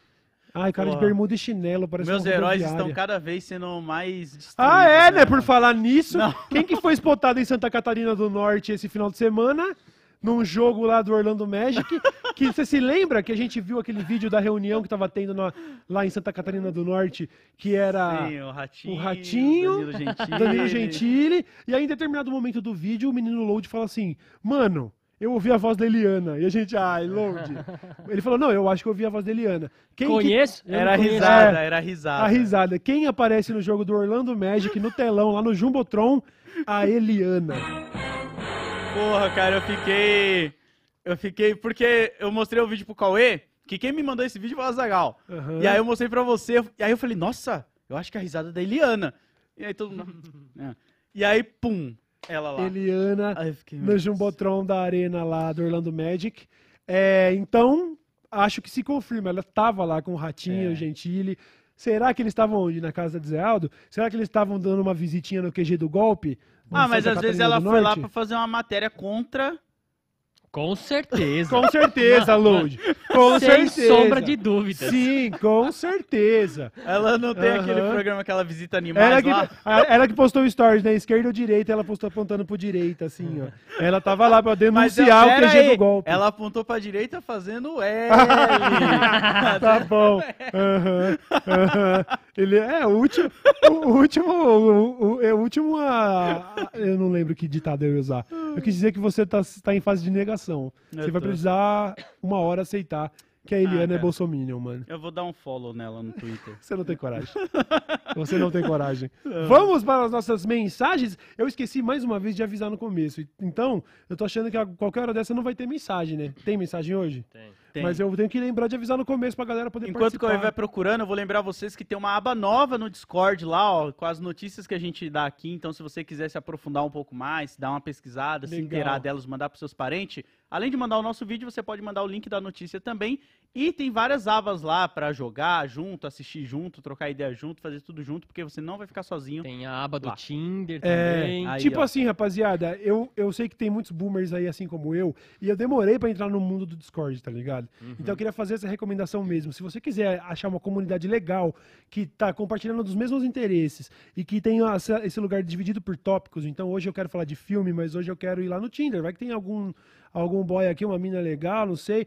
Ai, cara de Porra. bermuda e chinelo, parece Meus heróis estão cada vez sendo mais. Ah, é, né? Por mano? falar nisso, Não. quem que foi spotado em Santa Catarina do Norte esse final de semana? Num jogo lá do Orlando Magic, que você se lembra que a gente viu aquele vídeo da reunião que tava tendo na- lá em Santa Catarina do Norte, que era Sim, o Ratinho. o Ratinho, Danilo Gentili. Danilo Gentili, e aí em determinado momento do vídeo o menino Load fala assim, mano, eu ouvi a voz da Eliana, e a gente, ai, Load. Ele falou, não, eu acho que eu ouvi a voz da Eliana. Quem que- Conheço? Não Era conheço. risada, É, era risada. a risada. Quem aparece no jogo do Orlando Magic no telão, lá no Jumbotron? A Eliana. Porra, cara, eu fiquei. Eu fiquei. Porque eu mostrei o vídeo pro Cauê, que quem me mandou esse vídeo foi o Azagal. Aham. E aí eu mostrei pra você, e aí eu falei, nossa, eu acho que é a risada da Eliana. E aí todo mundo. É. E aí, pum, ela lá. Eliana Aí fiquei, no. Jumbotron da arena lá do Orlando Magic. É, então, acho que se confirma. Ela estava lá com o Ratinho, É. o Gentili. Será que eles estavam onde? Na casa de Zé Aldo? Será que eles estavam dando uma visitinha no QG do golpe? Ah, mas às vezes ela foi lá pra fazer uma matéria contra. Com certeza. Com certeza, Load. Com Sem certeza. sombra de dúvidas. Sim, com certeza. Ela não tem Aham. aquele programa que ela visita animais Ela que, lá. a- ela que postou o stories na esquerda ou direita, ela postou apontando pro direita, assim, ó. Ela tava lá pra Mas denunciar o pera QG aí, do golpe. Ela apontou pra direita fazendo L. Tá bom. Aham, aham. Ele é o último. O último. O, o- é o último. a- a- eu não lembro que ditado eu ia usar. Eu quis dizer que você tá, tá em fase de negação. Eu Você vai tô. precisar uma hora aceitar que a Eliana é cara. bolsominion, mano. Eu vou dar um follow nela no Twitter. Você não tem coragem. Você não tem coragem. Vamos para as nossas mensagens. Eu esqueci mais uma vez de avisar no começo. Então, eu tô achando que a qualquer hora dessa não vai ter mensagem, né? Tem mensagem hoje? Tem. Tem. Mas eu tenho que lembrar de avisar no começo pra galera poder Enquanto o participar. Cauê vai procurando, eu vou lembrar vocês que tem uma aba nova no Discord lá, ó, com as notícias que a gente dá aqui. Então, se você quiser se aprofundar um pouco mais, dar uma pesquisada, se Legal. inteirar delas, mandar pros seus parentes, além de mandar o nosso vídeo, você pode mandar o link da notícia também. E tem várias abas lá pra jogar junto, assistir junto, trocar ideia junto, fazer tudo junto, porque você não vai ficar sozinho. Tem a aba do Lá. Tinder É, também. Aí, tipo ó. assim, rapaziada, eu, eu sei que tem muitos boomers aí, assim como eu, e eu demorei pra entrar no mundo do Discord, tá ligado? Uhum. Então eu queria fazer essa recomendação mesmo. Se você quiser achar uma comunidade legal, que tá compartilhando dos mesmos interesses, e que tem esse lugar dividido por tópicos, então hoje eu quero falar de filme, mas hoje eu quero ir lá no Tinder, vai que tem algum, algum boy aqui, uma mina legal, não sei,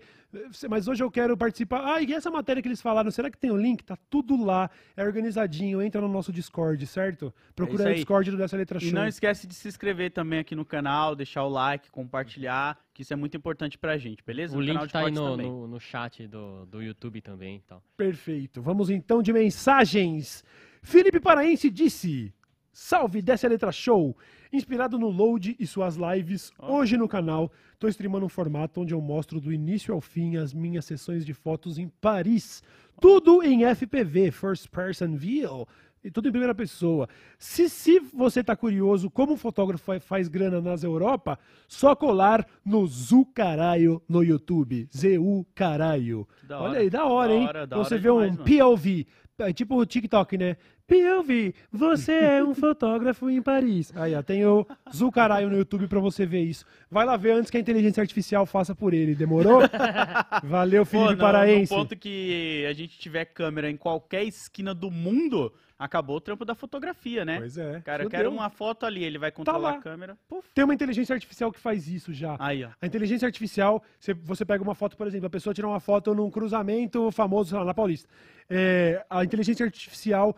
mas hoje eu quero participar. Ah, e essa matéria que eles falaram, será que tem o link? Tá tudo lá, é organizadinho, entra no nosso Discord, certo? Procura aí o. Discord do Dessa Letra Show. E não esquece de se inscrever também aqui no canal, deixar o like, compartilhar, que isso é muito importante pra gente, beleza? O no link tá aí no, no, no chat do, do YouTube também. Então. Perfeito. Vamos então de mensagens. Felipe Paraense disse: Salve, desce a letra show. Inspirado no Load e suas lives, hoje no canal, tô streamando um formato onde eu mostro do início ao fim as minhas sessões de fotos em Paris. Tudo em FPV, First Person View. E tudo em primeira pessoa. Se, se você tá curioso como um fotógrafo fa- faz grana nas Europa, só colar no Zu Caralho no YouTube. Z-U Caralho. Olha aí, da hora, Da hein? hora, da você hora vê um demais, mano. POV, é tipo o TikTok, né? POV, você é um fotógrafo em Paris. Aí, ó, tem o Zucaraio no YouTube pra você ver isso. Vai lá ver antes que a inteligência artificial faça por ele, demorou? Valeu, Pô, Felipe no, Paraense. no ponto que a gente tiver câmera em qualquer esquina do mundo, acabou o trampo da fotografia, né? Pois é. Cara, eu quero uma foto ali, ele vai controlar lá. a câmera. Puf. Tem uma inteligência artificial que faz isso já. Aí, ó. A inteligência artificial, você, pega uma foto, por exemplo, a pessoa tira uma foto num cruzamento famoso, lá, na Paulista. É, a inteligência artificial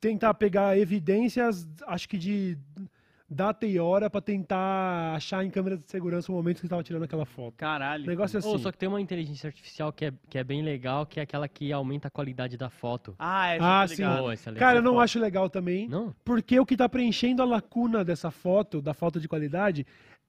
tenta pegar evidências, acho que de data e hora, pra tentar achar em câmera de segurança o momento que você tava tirando aquela foto. Caralho. O negócio é assim. só que tem uma inteligência artificial que é, que é bem legal, que é aquela que aumenta a qualidade da foto. Ah, essa Ah, eu tô sim. ligado. Pô, essa é legal. Cara, eu não Foto. acho legal também, Não? porque o que tá preenchendo a lacuna dessa foto, da falta de qualidade,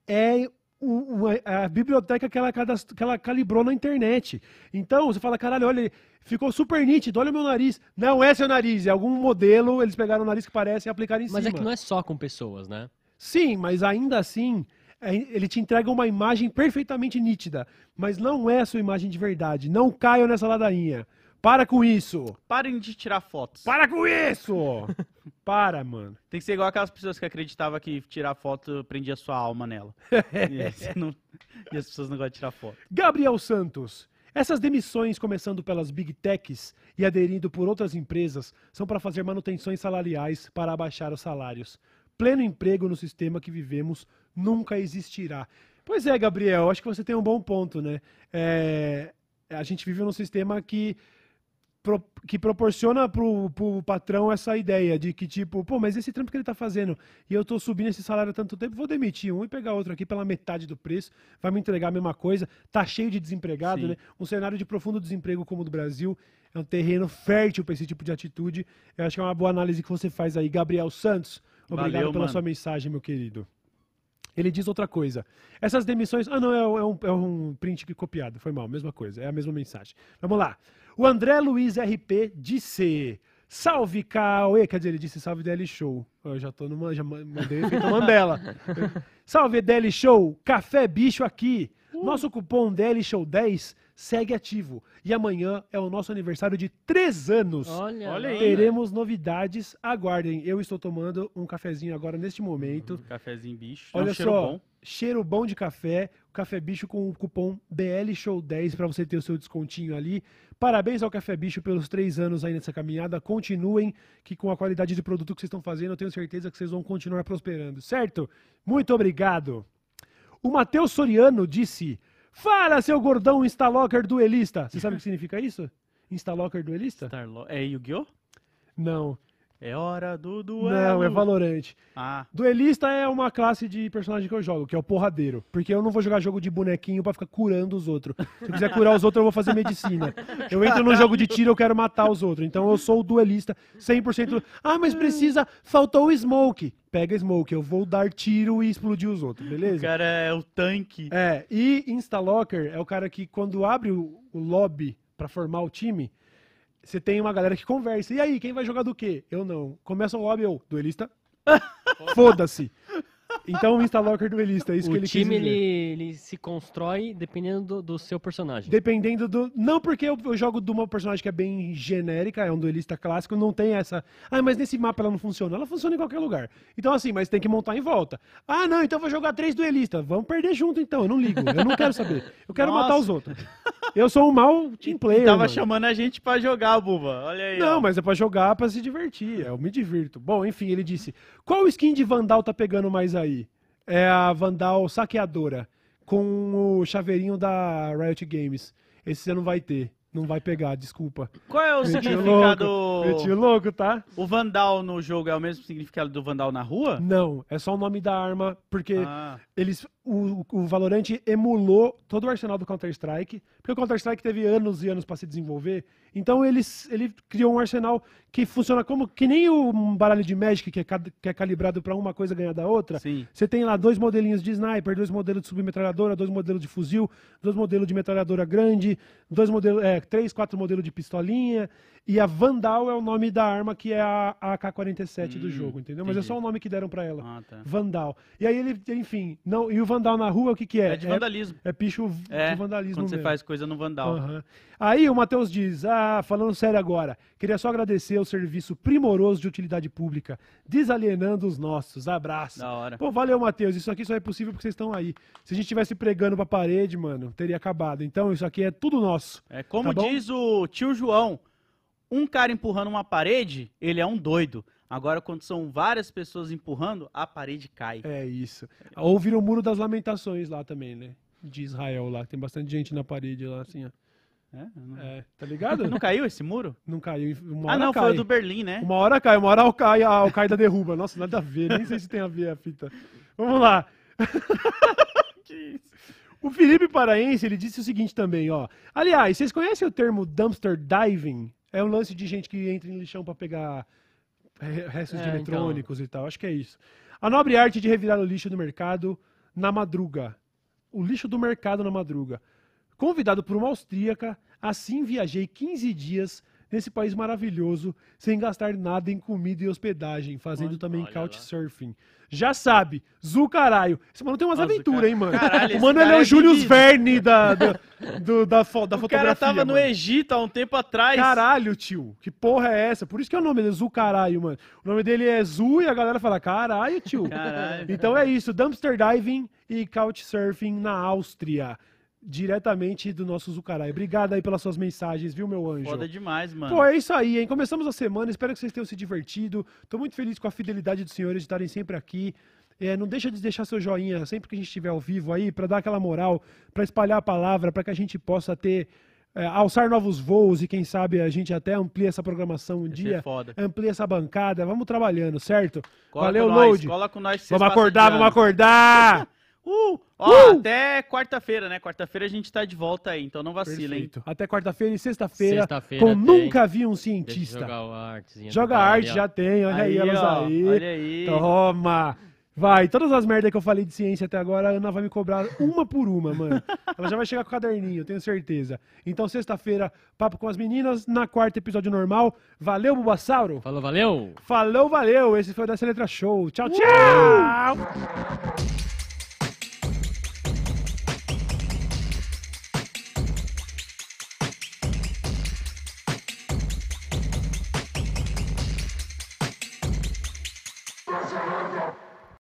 é o- a biblioteca que ela, cadast- que ela calibrou na internet. Então, você fala, caralho, olha, ficou super nítido, olha o meu nariz. Não é seu nariz, é algum modelo, eles pegaram o nariz que parece e aplicaram em Mas cima. é que não é só com pessoas, né? Sim, mas ainda assim, é, ele te entrega uma imagem perfeitamente nítida, mas não é a sua imagem de verdade. Não caiam nessa ladainha. Para com isso! Parem de tirar fotos. Para com isso! Para, mano. Tem que ser igual aquelas pessoas que acreditavam que tirar foto prendia sua alma nela. e, não- e as pessoas não gostam de tirar foto. Gabriel Santos. Essas demissões, começando pelas big techs e aderindo por outras empresas, são para fazer manutenções salariais para abaixar os salários. Pleno emprego no sistema que vivemos nunca existirá. Pois é, Gabriel, acho que você tem um bom ponto, né? É, a gente vive num sistema que, pro- que proporciona pro, pro patrão essa ideia de que, tipo, pô, mas esse trampo que ele tá fazendo e eu tô subindo esse salário há tanto tempo, vou demitir um e pegar outro aqui pela metade do preço, vai me entregar a mesma coisa, tá cheio de desempregado, Sim. né? Um cenário de profundo desemprego como o do Brasil é um terreno fértil para esse tipo de atitude. Eu acho que é uma boa análise que você faz aí, Gabriel Santos. Obrigado Valeu, pela mano. sua mensagem, meu querido. Ele diz outra coisa. Essas demissões. Ah, não, é, um- é um, é um print copiado. Foi mal, mesma coisa. É a mesma mensagem. Vamos lá. O André Luiz RP disse. Salve, Cauê. Quer dizer, ele disse salve DL Show. Eu já tô numa. Já ma- mandei efeito Mandela. salve DL Show. Café bicho aqui. Nosso cupom DL Show 10 segue ativo. E amanhã é o nosso aniversário de 3 anos. Olha, Olha aí. Teremos novidades. Aguardem. Eu estou tomando um cafezinho agora neste momento. Cafezinho bicho. é Olha um cheiro só, bom. cheiro bom de café, Café Bicho com o cupom BLShow10 para você ter o seu descontinho ali. Parabéns ao Café Bicho pelos três anos aí nessa caminhada. Continuem, que com a qualidade de produto que vocês estão fazendo, eu tenho certeza que vocês vão continuar prosperando, certo? Muito obrigado. O Matheus Soriano disse: Fala, seu gordão Instalocker duelista. Você sabe o que significa isso? Instalocker duelista? Starlo- É Yu-Gi-Oh? Não, É hora do duelo. não, é Valorante. Ah, Duelista é uma classe de personagem que eu jogo, que é o porradeiro. Porque eu não vou jogar jogo de bonequinho pra ficar curando os outros. Se eu quiser curar os outros, eu vou fazer medicina. Eu entro num jogo de tiro, eu quero matar os outros. Então eu sou o duelista 100%. Ah, mas precisa. Faltou o smoke. Pega smoke, eu vou dar tiro e explodir os outros, o beleza? cara é o tanque. É, e Instalocker é o cara que quando abre o, o lobby pra formar o time, você tem uma galera que conversa. E aí, quem vai jogar do quê? Eu não. Começa o lobby, eu, duelista. Foda-se. Então o Instalocker duelista, é isso que o ele time quis dizer. ele, ele se constrói dependendo do, do seu personagem. Dependendo do. Não porque eu, eu jogo de uma personagem que é bem genérica, é um duelista clássico, não tem essa. Ah, mas nesse mapa ela não funciona. Ela funciona em qualquer lugar. Então, assim, mas tem que montar em volta. Ah, não, então eu vou jogar três duelistas. Vamos perder junto, então. Eu não ligo. Eu não quero saber. Eu quero Nossa. matar os outros. Eu sou um mau team player. E tava mano. chamando a gente pra jogar, Buba. Olha aí. Não, ó. mas é pra jogar, pra se divertir. Eu me divirto. Bom, enfim, ele disse: Qual skin de Vandal tá pegando mais aí? É a Vandal Saqueadora, com o chaveirinho da Riot Games. Esse você não vai ter. Não vai pegar, desculpa. Qual é o significado? louco, meti o louco, tá? O Vandal no jogo é o mesmo significado do Vandal na rua? Não, é só o nome da arma, porque Ah, eles o, o Valorant emulou todo o arsenal do Counter-Strike, porque o Counter-Strike teve anos e anos para se desenvolver, então eles, ele criou um arsenal que funciona como que nem o baralho de Magic que é, que é calibrado para uma coisa ganhar da outra. sim. Você tem lá dois modelinhos de sniper, dois modelos de submetralhadora, dois modelos de fuzil, dois modelos de metralhadora grande, dois modelos, é, três, quatro modelos de pistolinha. E a Vandal é o nome da arma que é a AK-47 do Hum, jogo, entendeu? Mas é entendi. só o nome que deram pra ela. Ah, tá. Vandal. E aí ele, enfim, não, e o Vandal na rua, o que que é? É de vandalismo. É, picho É, de vandalismo quando você mesmo. faz coisa no Vandal. Aham. Aí o Matheus diz: Ah, falando sério agora, queria só agradecer o serviço primoroso de utilidade pública, desalienando os nossos. Abraço. Da hora. Pô, valeu, Matheus. Isso aqui só é possível porque vocês estão aí. Se a gente tivesse pregando pra parede, mano, teria acabado. Então, isso aqui é tudo nosso. É como Tá diz o tio João, um cara empurrando uma parede, ele é um doido. Agora, quando são várias pessoas empurrando, a parede cai. É isso. Ou vira o muro das lamentações lá também, né? De Israel lá. Tem bastante gente na parede lá, assim, ó. É? Não... É, tá ligado? não caiu esse muro? Não caiu. Ah, não, cai. foi o do Berlim, né? Uma hora cai, uma hora o cai, a Al-Qaeda derruba. Nossa, nada a ver. Nem sei se tem a ver a fita. Vamos lá. O Felipe Paraense, ele disse o seguinte também, ó. Aliás, vocês conhecem o termo dumpster diving? É um lance de gente que entra em lixão pra pegar re- restos de É, eletrônicos e tal. Acho que é isso. A nobre arte de revirar o lixo do mercado na madruga. O lixo do mercado na madruga. Convidado por uma austríaca, assim viajei 15 dias nesse país maravilhoso, sem gastar nada em comida e hospedagem, fazendo Olha- também couchsurfing. Já sabe, Zu caralho. Esse mano tem umas aventuras, hein, mano? Caralho, o mano ele é o é Julius vivido. Verne da, do, do- da, fo- da O fotografia. cara tava no mano. Egito há um tempo atrás. Caralho, tio. Que porra é essa? Por isso que é o nome dele, Zu Caralho, mano. O nome dele é Zu e a galera fala, caralho, tio. Caralho. Então é isso, dumpster diving e couchsurfing na Áustria. Diretamente do nosso Zucarai. Obrigado aí pelas suas mensagens, viu, meu anjo? Foda demais, mano. Pô, é isso aí, hein? Começamos a semana, espero que vocês tenham se divertido. Tô muito feliz com a fidelidade dos senhores de estarem sempre aqui. É, não deixa de deixar seu joinha sempre que a gente estiver ao vivo aí, pra dar aquela moral, pra espalhar a palavra, pra que a gente possa ter, é, alçar novos voos e quem sabe a gente até amplia essa programação um ser dia, foda. amplia essa bancada. Vamos trabalhando, certo? Cola Valeu, com nós, Load. Cola com nós. Vamos acordar, vamos acordar! Uh! Ó, Uh! até quarta-feira, né? Quarta-feira a gente tá de volta aí, então não vacila, hein? Perfeito. Até quarta-feira e sexta-feira, Sexta-feira com tem. Nunca Vi um Deixa eu Cientista. jogar o artezinha. Joga arte, ali, já tem, olha aí, Aí, elas ó, aí. olha aí. Toma! Vai, todas as merdas que eu falei de ciência até agora, a Ana vai me cobrar uma por uma, mano. Ela já vai chegar com o caderninho, eu tenho certeza. Então, sexta-feira, papo com as meninas, na quarta episódio normal. Valeu, Bubassauro! Falou, valeu! Falou, valeu! Esse foi o Dessa Letra Show. Tchau, tchau! That's